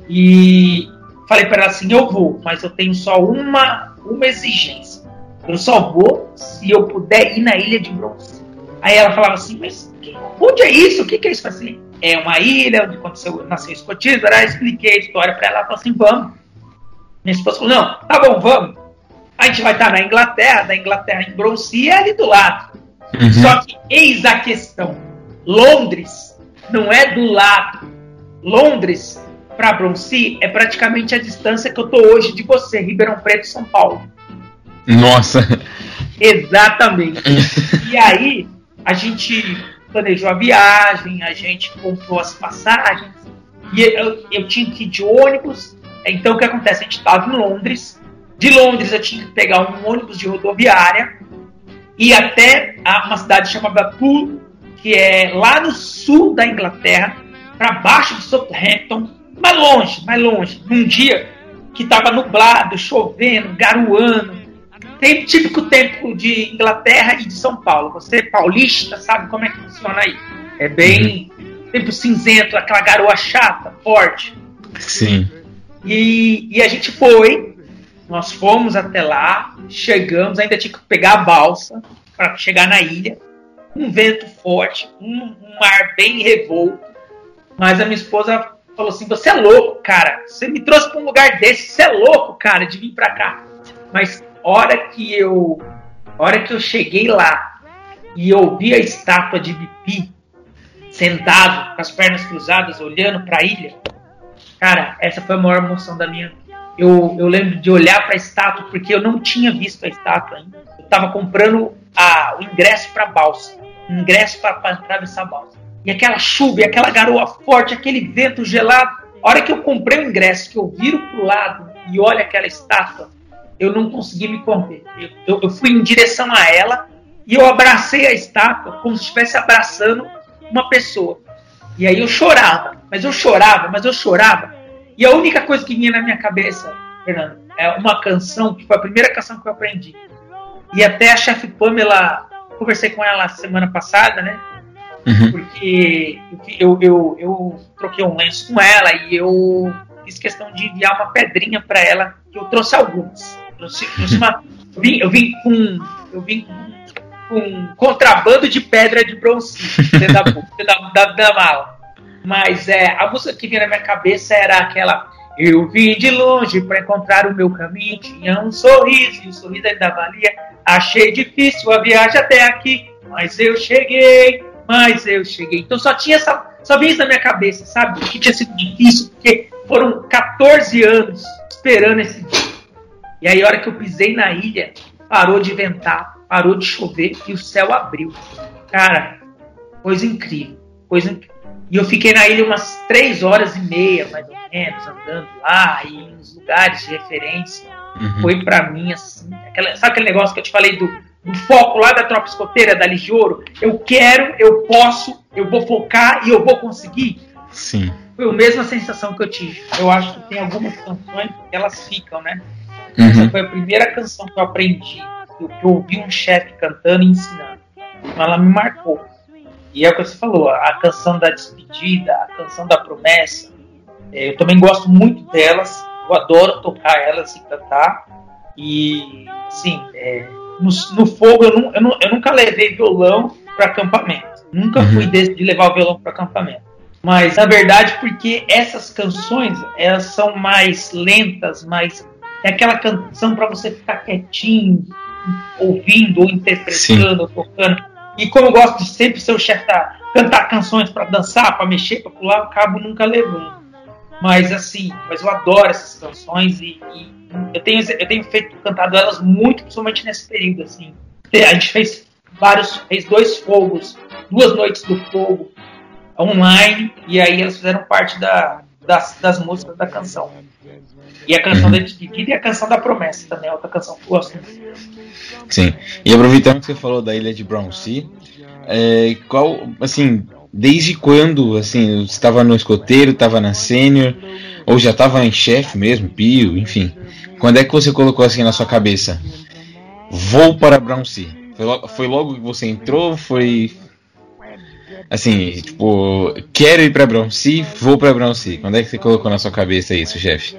E falei para ela assim: eu vou, mas eu tenho só uma, uma exigência. Eu só vou se eu puder ir na ilha de Bronze. Aí ela falava assim: mas onde é isso? O que, que é isso? Assim, é uma ilha onde aconteceu, nasceu escotismo. Aí eu expliquei a história para ela. Ela falou assim: vamos. Minha esposa falou: não, tá bom, vamos. A gente vai estar na Inglaterra, da Inglaterra em Bronze é ali do lado. Uhum. Só que eis a questão: Londres não é do lado. Londres para Bronci é praticamente a distância que eu tô hoje de você, Ribeirão Preto, São Paulo. Nossa! Exatamente. e aí, a gente planejou a viagem, a gente comprou as passagens, e eu, eu tinha que ir de ônibus. Então, o que acontece? A gente estava em Londres. De Londres, eu tinha que pegar um ônibus de rodoviária e até uma cidade chamada Poole, que é lá no sul da Inglaterra, para baixo de Southampton, mais longe, mais longe. Num dia que estava nublado, chovendo, garoando. Tem típico tempo de Inglaterra e de São Paulo. Você paulista sabe como é que funciona aí. É bem uhum. tempo cinzento, aquela garoa chata, forte. Sim. E, e a gente foi, nós fomos até lá, chegamos, ainda tinha que pegar a balsa para chegar na ilha. Um vento forte, um, um mar bem revolto. Mas a minha esposa falou assim: Você é louco, cara. Você me trouxe para um lugar desse. Você é louco, cara, de vir para cá. Mas hora que eu, hora que eu cheguei lá e eu vi a estátua de Bipi sentado com as pernas cruzadas, olhando para a ilha, cara, essa foi a maior emoção da minha. Eu, eu lembro de olhar para a estátua porque eu não tinha visto a estátua ainda. Eu estava comprando a, o ingresso para balsa, ingresso para atravessar a balsa. E aquela chuva, e aquela garoa forte, aquele vento gelado. A hora que eu comprei o ingresso, que eu viro pro lado e olho aquela estátua, eu não consegui me conter. Eu, eu, fui em direção a ela e eu abracei a estátua como se estivesse abraçando uma pessoa. E aí eu chorava, mas eu chorava, mas eu chorava. E a única coisa que vinha na minha cabeça, Fernando, é uma canção que foi a primeira canção que eu aprendi. E até a chefe Pamela, conversei com ela semana passada, né? Uhum. Porque eu, eu, eu troquei um lenço com ela e eu fiz questão de enviar uma pedrinha para ela, que eu trouxe algumas. Eu, vim, eu vim com. Eu vim com, contrabando de pedra de bronze dentro da, da, da, da mala. Mas é, a música que vinha na minha cabeça era aquela. Eu vim de longe para encontrar o meu caminho, tinha um sorriso, e o sorriso ainda valia. Achei difícil a viagem até aqui, mas eu cheguei mas eu cheguei. Então só tinha essa, só isso na minha cabeça, sabe? Que tinha sido difícil, porque foram 14 anos esperando esse dia. E aí, a hora que eu pisei na ilha, parou de ventar, parou de chover e o céu abriu. Cara, coisa incrível, coisa incrível. E eu fiquei na ilha umas três horas e meia, mais ou menos, andando lá, e nos lugares de referência. Uhum. Foi para mim assim, aquela, sabe aquele negócio que eu te falei do, do foco lá da tropa escoteira, da Ligioro? Eu quero, eu posso, eu vou focar e eu vou conseguir. Sim. Foi a mesma sensação que eu tive. Eu acho que tem algumas canções que elas ficam, né? Uhum. Essa foi a primeira canção que eu aprendi, que eu ouvi um chefe cantando e ensinando. Então ela me marcou. E é o que você falou, a canção da despedida, a canção da promessa. É, eu também gosto muito delas. Eu adoro tocar elas e cantar. E, sim, é, no, no, fogo eu, não, eu, não, eu, nunca levei violão para acampamento. Nunca fui Uhum. desse de levar o violão para acampamento. Mas, na verdade, porque essas canções, elas são mais lentas, mais... É aquela canção para você ficar quietinho, ouvindo, ou interpretando, ou tocando. E como eu gosto de sempre ser o chefe da cantar canções para dançar, para mexer, para pular, eu acabo nunca levando. Mas assim, mas eu adoro essas canções e, e eu tenho eu tenho feito cantado elas muito, principalmente nesse período assim. A gente fez vários, fez dois fogos, duas noites do fogo online e aí elas fizeram parte da, das, das músicas da canção. E a canção Uhum. da despedida e a canção da promessa também, é outra canção que eu gosto muito. Sim. E aproveitando que você falou da ilha de Brown Sea, é, qual, assim, desde quando, assim, estava no escoteiro, estava na sênior, ou já estava em chefe mesmo, pio, enfim. Quando é que você colocou assim na sua cabeça? Vou para Brown Sea. Foi logo que você entrou? Foi assim, tipo, quero ir para Brown Sea, vou para Brown Sea. Quando é que você colocou na sua cabeça isso, chefe?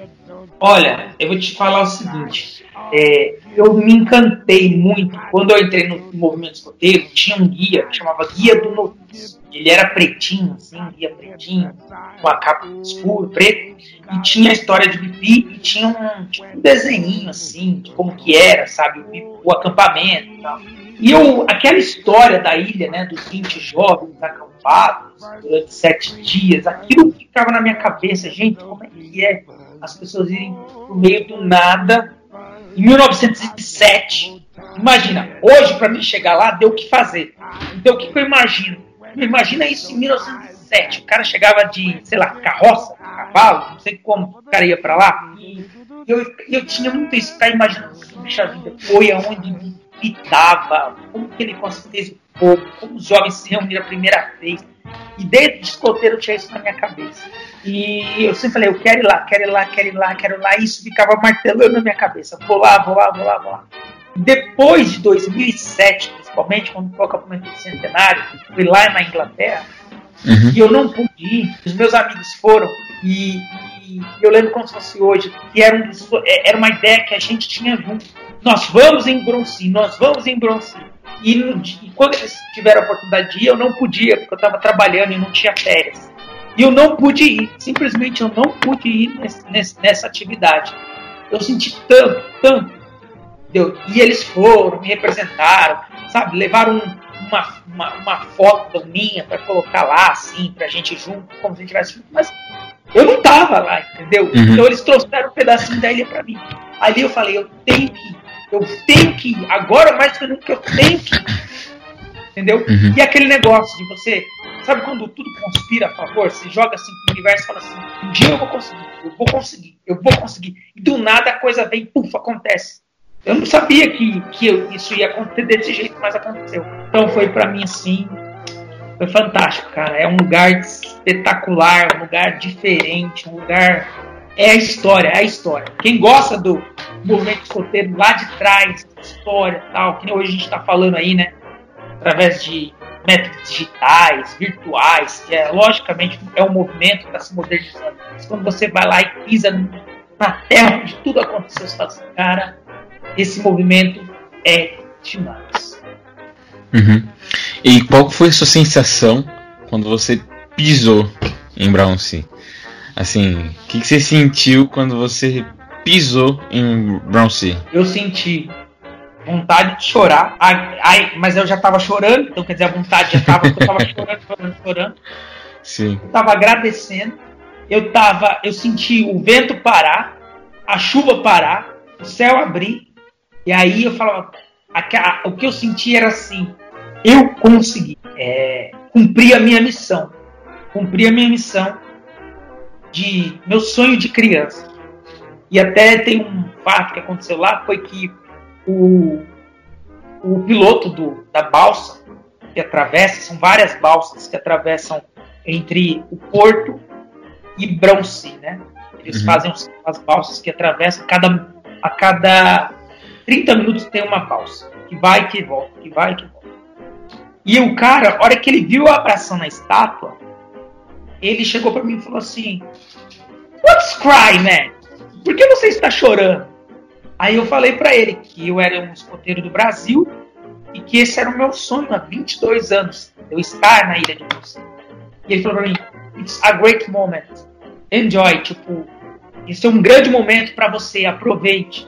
Olha, eu vou te falar o seguinte. é, eu me encantei muito quando eu entrei no movimento escoteiro. Tinha um guia que chamava Guia do Noviço. Ele era pretinho, assim, guia pretinho, com a capa escura, preto, e tinha a história de Bibi e tinha um, tipo, um desenho assim, de como que era, sabe, o, o acampamento e tal. E eu, aquela história da ilha, né, dos 20 jovens acampados durante sete dias, aquilo ficava na minha cabeça, gente, como é que é as pessoas irem pro meio do nada em 1907. Imagina, hoje para mim chegar lá deu o que fazer. Então o que, que eu imagino? Imagina isso em 1907. O cara chegava de, sei lá, carroça, cavalo, não sei como o cara ia para lá. E eu, eu tinha muito isso, ficar imaginando bicha vida foi aonde pitava, como que ele fez o fogo, como os jovens se reuniram a primeira vez. E desde o escoteiro tinha isso na minha cabeça. E eu sempre falei, eu quero ir lá, quero ir lá, quero ir lá, quero ir lá. E isso ficava martelando na minha cabeça. Vou lá, vou lá, vou lá, vou lá. Depois de 2007, principalmente, quando foi o acampamento do centenário, fui lá na Inglaterra, Uhum. e eu não pude ir, os meus amigos foram, e, e eu lembro como se fosse hoje, que era, um dos- era uma ideia que a gente tinha junto. Nós vamos em Bronci, nós vamos em Bronci. E, e quando eles tiveram a oportunidade de ir, eu não podia, porque eu estava trabalhando e não tinha férias. E eu não pude ir, simplesmente eu não pude ir nesse- nessa atividade. Eu senti tanto, tanto. Entendeu? E eles foram, me representaram, sabe? Levaram um- uma, uma, uma foto minha para colocar lá, assim, pra gente junto, como se a gente tivesse junto. Mas eu não tava lá, entendeu? Uhum. Então eles trouxeram um pedacinho da ilha pra mim. Ali eu falei, eu tenho que ir, eu tenho que ir, agora mais do que nunca eu tenho que ir. Entendeu? Uhum. E aquele negócio de você, sabe quando tudo conspira a favor? Você joga assim pro universo e fala assim: um dia eu vou conseguir, eu vou conseguir, eu vou conseguir. E do nada a coisa vem, puf, acontece. Eu não sabia que, que eu- isso ia acontecer desse jeito, mas aconteceu. Então foi pra mim assim, foi fantástico, cara. É um lugar espetacular, um lugar diferente, um lugar. É a história, é a história. Quem gosta do movimento escoteiro lá de trás, história tal, que hoje a gente tá falando aí, né? Através de métodos digitais, virtuais, que é logicamente é um movimento que está se modernizando. Mas quando você vai lá e pisa na terra onde tudo aconteceu, você fala assim, cara, esse movimento é demais. Uhum. E qual foi a sua sensação quando você pisou em Brown? Assim, o que, que você sentiu quando você pisou em Brown Sea? Eu senti vontade de chorar, ai, ai, mas eu já estava chorando, então quer dizer, a vontade já estava, eu estava chorando, chorando, chorando. Sim. eu tava agradecendo, eu tava, eu senti o vento parar, a chuva parar, o céu abrir, e aí eu falava, a- a- o que eu senti era assim, eu consegui é, cumprir a minha missão, cumprir a minha missão de meu sonho de criança. E até tem um fato que aconteceu lá, foi que o, o piloto do, da balsa, que atravessa, são várias balsas que atravessam entre o porto e Bronce, né? Eles uhum. fazem as balsas que atravessam cada a cada 30 minutos tem uma balsa que vai que volta, que vai que volta. E o cara, a hora que ele viu a abraçando a estátua, ele chegou para mim e falou assim: What's cry, man? Por que você está chorando? Aí eu falei para ele que eu era um escoteiro do Brasil e que esse era o meu sonho há 22 anos, eu estar na ilha de Luz. E ele falou para mim: It's a great moment. Enjoy, tipo, isso é um grande momento para você, aproveite.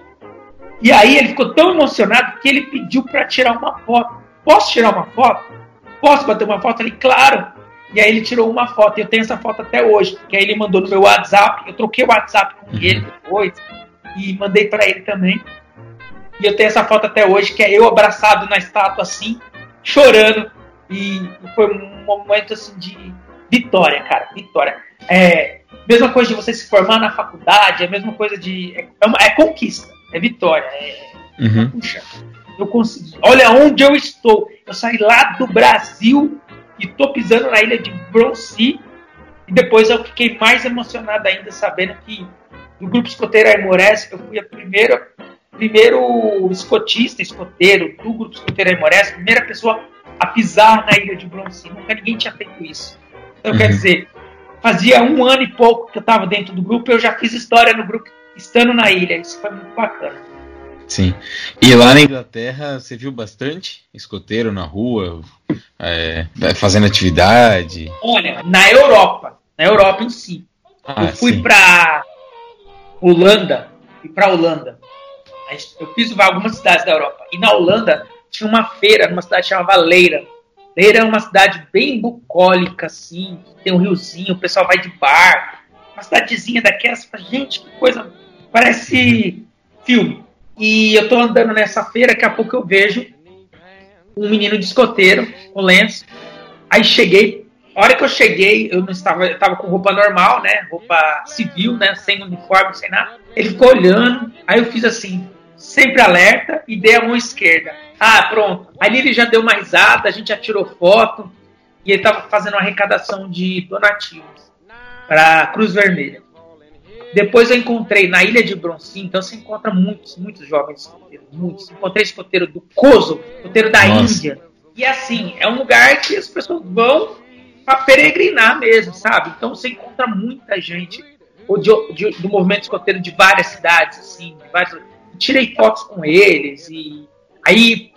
E aí ele ficou tão emocionado que ele pediu para tirar uma foto. Posso tirar uma foto? Posso bater uma foto? Ele, claro. E aí ele tirou uma foto. Eu tenho essa foto até hoje. Que aí ele mandou no meu WhatsApp. Eu troquei o WhatsApp com uhum. ele depois e mandei para ele também. E eu tenho essa foto até hoje, que é eu abraçado na estátua assim, chorando. E foi um momento assim de vitória, cara, vitória. É, mesma coisa de você se formar na faculdade, é a mesma coisa de. É, é, uma, é conquista, é vitória. É, uhum. Puxa, eu consegui. Olha onde eu estou. Eu saí lá do Brasil e tô pisando na ilha de Bronzy. E depois eu fiquei mais emocionado ainda sabendo que do grupo escoteiro Aimorés, eu fui a primeira, primeiro escotista, escoteiro do grupo escoteiro Aimorés, primeira pessoa a pisar na ilha de Bronzy. Nunca ninguém tinha feito isso. Então, uhum. quer dizer, fazia um ano e pouco que eu estava dentro do grupo, eu já fiz história no grupo estando na ilha. Isso foi muito bacana. Sim. E lá na Inglaterra você viu bastante escoteiro na rua, é, fazendo atividade? Olha, na Europa, na Europa em si. Ah, eu fui para Holanda, fui para Holanda. Eu fiz algumas cidades da Europa. E na Holanda tinha uma feira numa cidade chamada Leira. Leira é uma cidade bem bucólica, assim, tem um riozinho, o pessoal vai de bar. Uma cidadezinha daquelas, gente, que coisa, parece filme. E eu tô andando nessa feira, daqui a pouco eu vejo um menino de escoteiro, com lenço. Aí cheguei, a hora que eu cheguei, eu não estava, eu estava com roupa normal, né? Roupa civil, né? Sem uniforme, sem nada. Ele ficou olhando, aí eu fiz assim, sempre alerta e dei a mão esquerda. Ah, pronto. Ali ele já deu uma risada, a gente já tirou foto e ele estava fazendo uma arrecadação de donativos para Cruz Vermelha. Depois eu encontrei na ilha de Broncinho, então você encontra muitos, muitos jovens escoteiros, muitos. Encontrei escoteiro do Kosovo, escoteiro da Nossa. Índia. E assim, é um lugar que as pessoas vão para peregrinar mesmo, sabe? Então você encontra muita gente de, de, do movimento escoteiro de várias cidades, assim, de várias... tirei fotos com eles e aí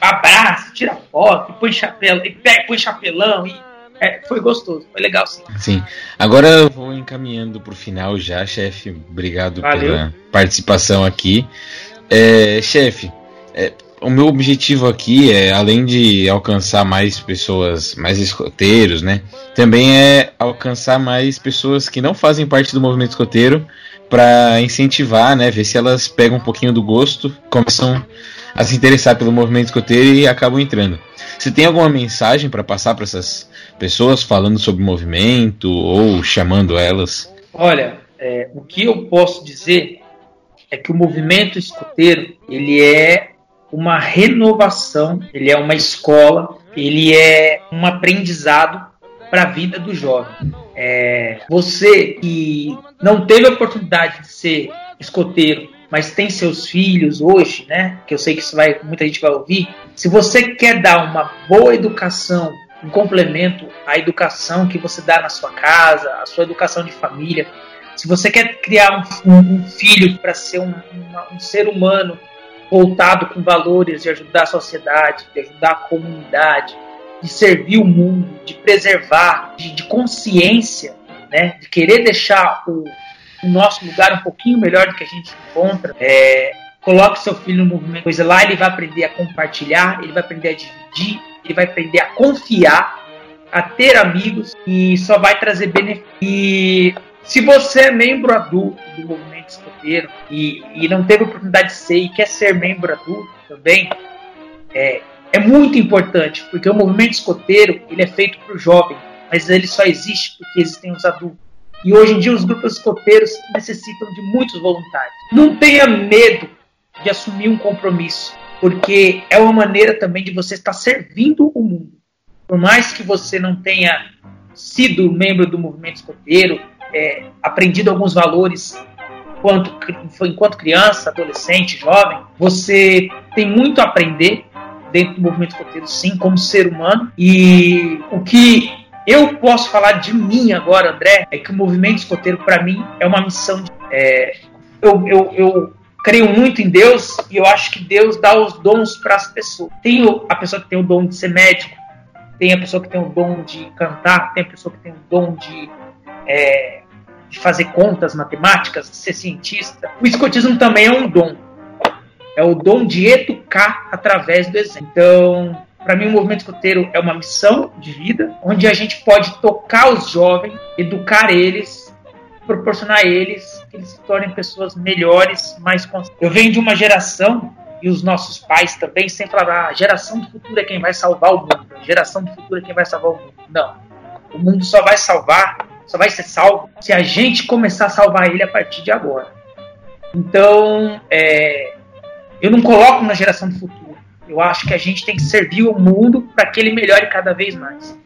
abraça, tira foto, põe chapéu, e põe chapelão e é, foi gostoso, foi legal sim. Sim. Agora eu vou encaminhando pro final já, chefe. Obrigado Valeu. pela participação aqui. É, chefe, é, o meu objetivo aqui é, além de alcançar mais pessoas, mais escoteiros, né? Também é alcançar mais pessoas que não fazem parte do movimento escoteiro para incentivar, né? Ver se elas pegam um pouquinho do gosto, começam a se interessar pelo movimento escoteiro e acabam entrando. Você tem alguma mensagem para passar para essas pessoas falando sobre movimento ou chamando elas? Olha, é, o que eu posso dizer é que o movimento escoteiro ele é uma renovação, ele é uma escola, ele é um aprendizado para a vida do jovem. É, você que não teve a oportunidade de ser escoteiro mas tem seus filhos hoje, né? Que eu sei que isso vai, muita gente vai ouvir. Se você quer dar uma boa educação, um complemento à educação que você dá na sua casa, a sua educação de família, se você quer criar um, um, um filho para ser um, uma, um ser humano voltado com valores de ajudar a sociedade, de ajudar a comunidade, de servir o mundo, de preservar, de, de consciência, né? De querer deixar o, o nosso lugar um pouquinho melhor do que a gente encontra. É, coloque seu filho no movimento, pois lá ele vai aprender a compartilhar, ele vai aprender a dividir, ele vai aprender a confiar, a ter amigos e só vai trazer benefícios. E se você é membro adulto do movimento escoteiro e, e não teve oportunidade de ser e quer ser membro adulto também, é, é muito importante, porque o movimento escoteiro ele é feito para o jovem, mas ele só existe porque existem os adultos. E hoje em dia os grupos escoteiros necessitam de muitos voluntários. Não tenha medo de assumir um compromisso, porque é uma maneira também de você estar servindo o mundo. Por mais que você não tenha sido membro do movimento escoteiro, é, aprendido alguns valores enquanto, enquanto criança, adolescente, jovem, você tem muito a aprender dentro do movimento escoteiro, sim, como ser humano. E o que eu posso falar de mim agora, André, é que o movimento escoteiro, para mim, é uma missão. De, é, eu, eu, eu creio muito em Deus e eu acho que Deus dá os dons para as pessoas. Tem a pessoa que tem o dom de ser médico, tem a pessoa que tem o dom de cantar, tem a pessoa que tem o dom de, é, de fazer contas matemáticas, de ser cientista. O escotismo também é um dom. É o dom de educar através do exemplo. Então, para mim, o movimento escoteiro é uma missão de vida, onde a gente pode tocar os jovens, educar eles, proporcionar a eles que eles se tornem pessoas melhores, mais conscientes. Eu venho de uma geração e os nossos pais também sempre falavam: ah, a geração do futuro é quem vai salvar o mundo, a geração do futuro é quem vai salvar o mundo. Não. O mundo só vai salvar, só vai ser salvo se a gente começar a salvar ele a partir de agora. Então, é, eu não coloco na geração do futuro. Eu acho que a gente tem que servir o mundo para que ele melhore cada vez mais.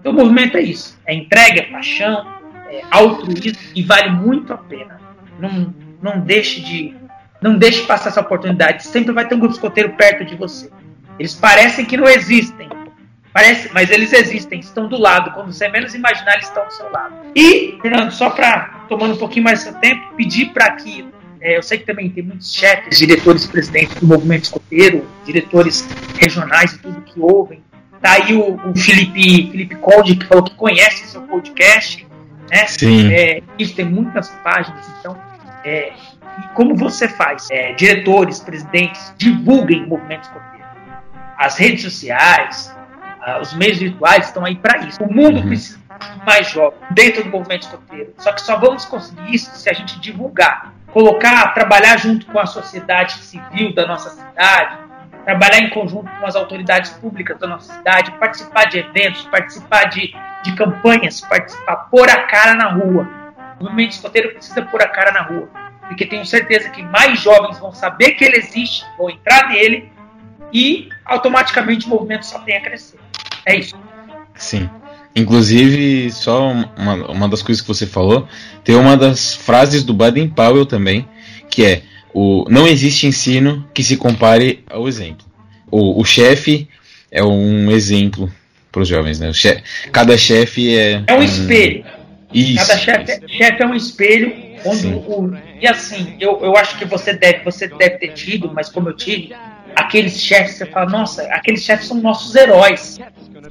Então, o movimento é isso: é entrega, é paixão, é altruísmo e vale muito a pena. Não, não deixe de não deixe passar essa oportunidade. Sempre vai ter um grupo escoteiro perto de você. Eles parecem que não existem. Parece, mas eles existem, estão do lado. Quando você menos imaginar, eles estão do seu lado. E, Fernando, só para, tomando um pouquinho mais do seu tempo, pedir para que. É, eu sei que também tem muitos chefes, diretores, presidentes do movimento escoteiro, diretores regionais e tudo que ouvem. Tá aí o, o Felipe, Felipe Conde, que falou que conhece o seu podcast. Né? Sim. É, isso tem muitas páginas, então. É, como você faz? É, diretores, presidentes, divulguem o movimento escoteiro. As redes sociais, uh, os meios virtuais estão aí para isso. O mundo uhum. precisa de mais jovens dentro do movimento escoteiro. Só que só vamos conseguir isso se a gente divulgar, colocar, trabalhar junto com a sociedade civil da nossa cidade, trabalhar em conjunto com as autoridades públicas da nossa cidade, participar de eventos, participar de, de campanhas, participar, pôr a cara na rua. O movimento escoteiro precisa pôr a cara na rua porque tenho certeza que mais jovens vão saber que ele existe, vão entrar nele e automaticamente o movimento só tem a crescer. É isso. Sim. Inclusive, só uma, uma das coisas que você falou, tem uma das frases do Baden Powell também, que é o não existe ensino que se compare ao exemplo. O, o chefe é um exemplo para os jovens, né? Chef, cada chefe é. É um, um espelho. Isso, cada chefe é, chef é um espelho Onde o, e assim, eu, eu acho que você deve, você deve ter tido, mas como eu tive, aqueles chefes, você fala, nossa, aqueles chefes são nossos heróis.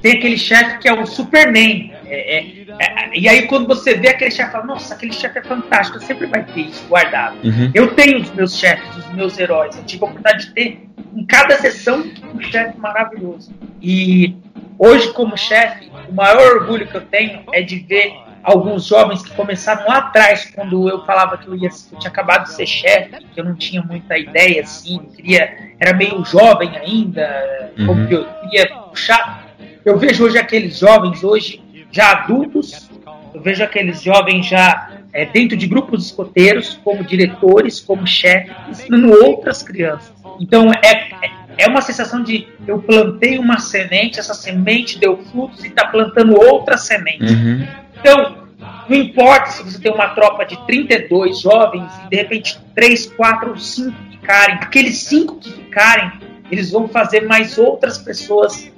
Tem aquele chefe que é o Superman. É, é, é, e aí quando você vê aquele chefe, fala, nossa, aquele chefe é fantástico, sempre vai ter isso guardado. Uhum. Eu tenho os meus chefes, os meus heróis. Eu tive a oportunidade de ter em cada sessão um chefe maravilhoso. E hoje, como chefe, o maior orgulho que eu tenho é de ver alguns jovens que começaram lá atrás, quando eu falava que eu, ia, eu tinha acabado de ser chefe, que eu não tinha muita ideia, assim, queria, era meio jovem ainda, uhum. como que eu queria puxar. Eu vejo hoje aqueles jovens, hoje já adultos, eu vejo aqueles jovens já é, dentro de grupos escoteiros, como diretores, como chefes, ensinando outras crianças. Então é, é uma sensação de eu plantei uma semente, essa semente deu frutos e está plantando outra semente. Uhum. Então, não importa se você tem uma tropa de 32 jovens e de repente 3, 4 ou 5 ficarem, aqueles 5 que ficarem, eles vão fazer mais outras pessoas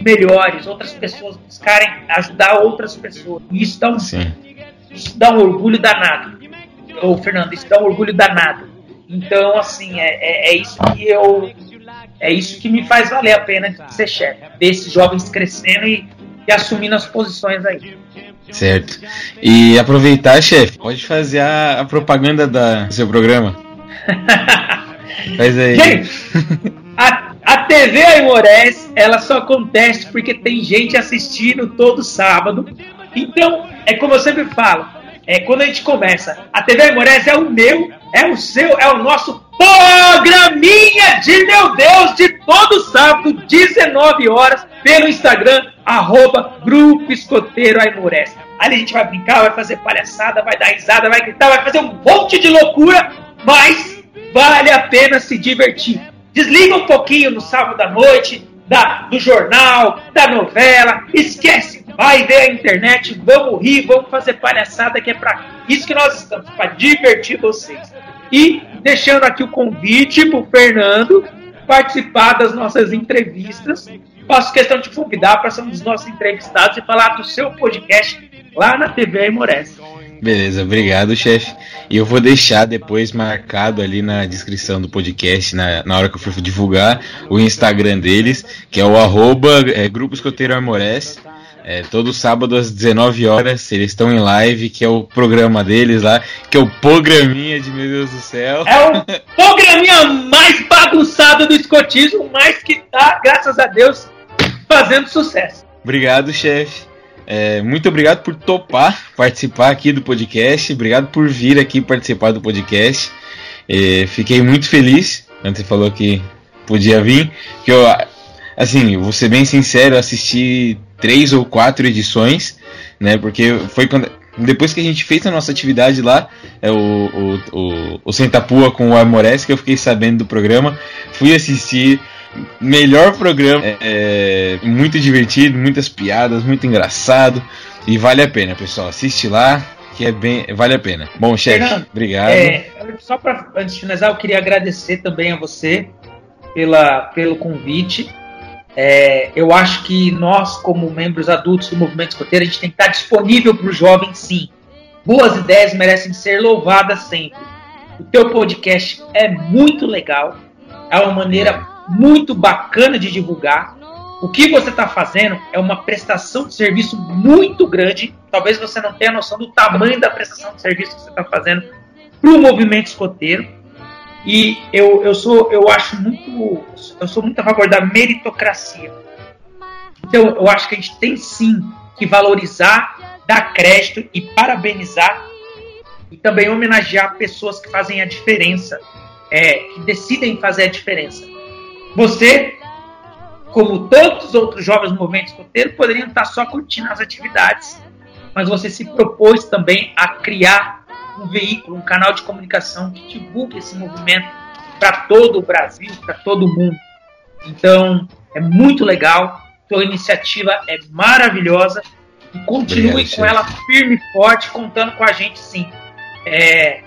melhores, outras pessoas buscarem ajudar outras pessoas. E isso dá um, isso dá um orgulho danado. Ô, Fernando, isso dá um orgulho danado. Então, assim, é, é, é isso que eu. É isso que me faz valer a pena de ser chefe. Ver esses jovens crescendo e, e assumindo as posições aí. Certo. E aproveitar, chefe, pode fazer a, a propaganda da, do seu programa. Faz aí. Gente, a, a TV Aimorés, ela só acontece porque tem gente assistindo todo sábado. Então, é como eu sempre falo, é quando a gente começa, a TV Aimorés é o meu, é o seu, é o nosso programinha de meu Deus de todo sábado, 19 horas, pelo Instagram, arroba Grupo Escoteiro Aimorés. Ali a gente vai brincar, vai fazer palhaçada, vai dar risada, vai gritar, vai fazer um monte de loucura, mas vale a pena se divertir. Desliga um pouquinho no sábado à noite, da, do jornal, da novela. Esquece, vai ver a internet, vamos rir, vamos fazer palhaçada, que é para isso que nós estamos, para divertir vocês. E deixando aqui o convite para o Fernando participar das nossas entrevistas. Faço questão de convidar para ser um dos nossos entrevistados e falar do seu podcast lá na TV Aimorés. Beleza, obrigado, chefe. E eu vou deixar depois marcado ali na descrição do podcast, na, na hora que eu for divulgar, o Instagram deles, que é o arroba é, Grupo Escoteiro Amores. É, todo sábado às 19 horas eles estão em live, que é o programa deles lá, que é o programinha de meu Deus do céu. É o programinha mais bagunçado do escotismo, mas que tá, graças a Deus, fazendo sucesso. Obrigado, chefe. É, muito obrigado por topar participar aqui do podcast. Obrigado por vir aqui participar do podcast. É, fiquei muito feliz quando você falou que podia vir. Que eu, assim, vou ser bem sincero, assisti três ou quatro edições, né? Porque foi quando depois que a gente fez a nossa atividade lá, é, o, o, o, o Sentapua com o Amores, que eu fiquei sabendo do programa, fui assistir, melhor programa, é, é, muito divertido, muitas piadas, muito engraçado e vale a pena, pessoal. Assiste lá, que é bem, vale a pena. Bom, chefe, obrigado. É, só para antes de finalizar, eu queria agradecer também a você pela, pelo convite. É, eu acho que nós, como membros adultos do movimento escoteiro, a gente tem que estar disponível para o jovem, sim. Boas ideias merecem ser louvadas sempre. O teu podcast é muito legal, é uma maneira muito bacana de divulgar. O que você está fazendo é uma prestação de serviço muito grande. Talvez você não tenha noção do tamanho da prestação de serviço que você está fazendo para o movimento escoteiro. E eu, eu sou, eu acho muito, eu sou muito a favor da meritocracia. Então eu acho que a gente tem sim que valorizar, dar crédito e parabenizar e também homenagear pessoas que fazem a diferença, é, que decidem fazer a diferença. Você, como tantos outros jovens do movimento escoteiro, poderiam estar só curtindo as atividades, mas você se propôs também a criar um veículo, um canal de comunicação que divulgue esse movimento para todo o Brasil, para todo o mundo. Então, é muito legal, sua iniciativa é maravilhosa e continue Obrigado, com ela firme e forte, contando com a gente sim. É,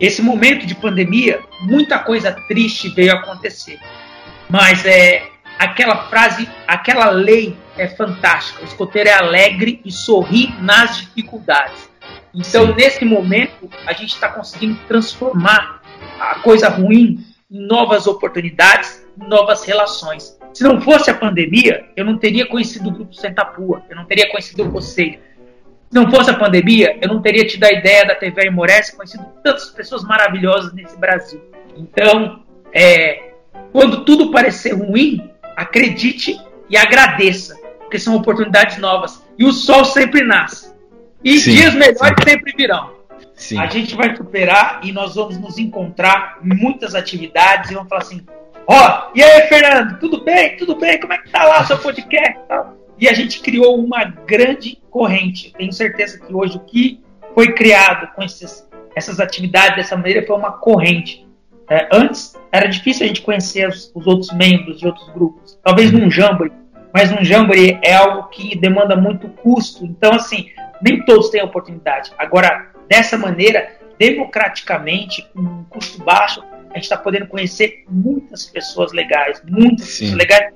esse momento de pandemia, muita coisa triste veio acontecer. Mas é aquela frase, aquela lei é fantástica. O escoteiro é alegre e sorri nas dificuldades. Então, Sim. nesse momento, a gente está conseguindo transformar a coisa ruim em novas oportunidades, em novas relações. Se não fosse a pandemia, eu não teria conhecido o Grupo Sentapua, eu não teria conhecido você. Se não fosse a pandemia, eu não teria tido a ideia da TV Aimorés, conhecido tantas pessoas maravilhosas nesse Brasil. Então, é, quando tudo parecer ruim, acredite e agradeça, porque são oportunidades novas. E o sol sempre nasce. E sim, dias melhores sim. sempre virão. Sim. A gente vai superar e nós vamos nos encontrar em muitas atividades e vamos falar assim: ó, oh, e aí, Fernando, tudo bem? Tudo bem? Como é que tá lá o seu podcast? E a gente criou uma grande corrente. Tenho certeza que hoje o que foi criado com esses, essas atividades dessa maneira foi uma corrente. É, antes era difícil a gente conhecer os, os, outros membros de outros grupos. Talvez num Jamboree, mas num Jamboree é algo que demanda muito custo. Então, assim, nem todos têm oportunidade. Agora, dessa maneira, democraticamente, com um custo baixo, a gente está podendo conhecer muitas pessoas legais, muitas Sim. pessoas legais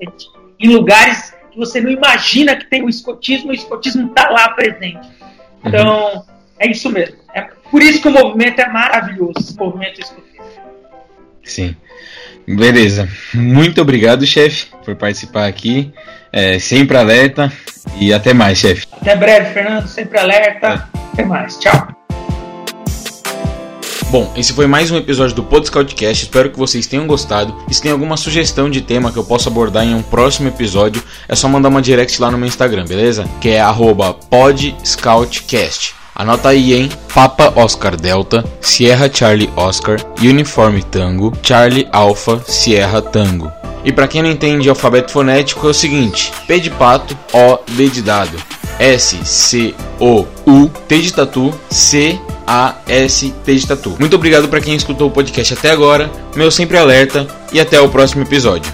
em lugares que você não imagina que tem o escotismo, o escotismo está lá presente. Então, uhum. é isso mesmo. É por isso que o movimento é maravilhoso, o movimento escotismo. Sim. Beleza. Muito obrigado, chefe, por participar aqui. É, sempre alerta e até mais, chefe. Até breve, Fernando. Sempre alerta. É. Até mais. Tchau. Bom, esse foi mais um episódio do Podscoutcast. Espero que vocês tenham gostado. E se tem alguma sugestão de tema que eu possa abordar em um próximo episódio, é só mandar uma direct lá no meu Instagram, beleza? Que é podscoutcast. Anota aí, hein? Papa Oscar Delta, Sierra Charlie Oscar, Uniforme Tango, Charlie Alpha, Sierra Tango. E para quem não entende alfabeto fonético é o seguinte: P de pato, O, D de dado, S, C, O, U, T de tatu, C, A, S, T de tatu. Muito obrigado para quem escutou o podcast até agora. Meu sempre alerta e até o próximo episódio.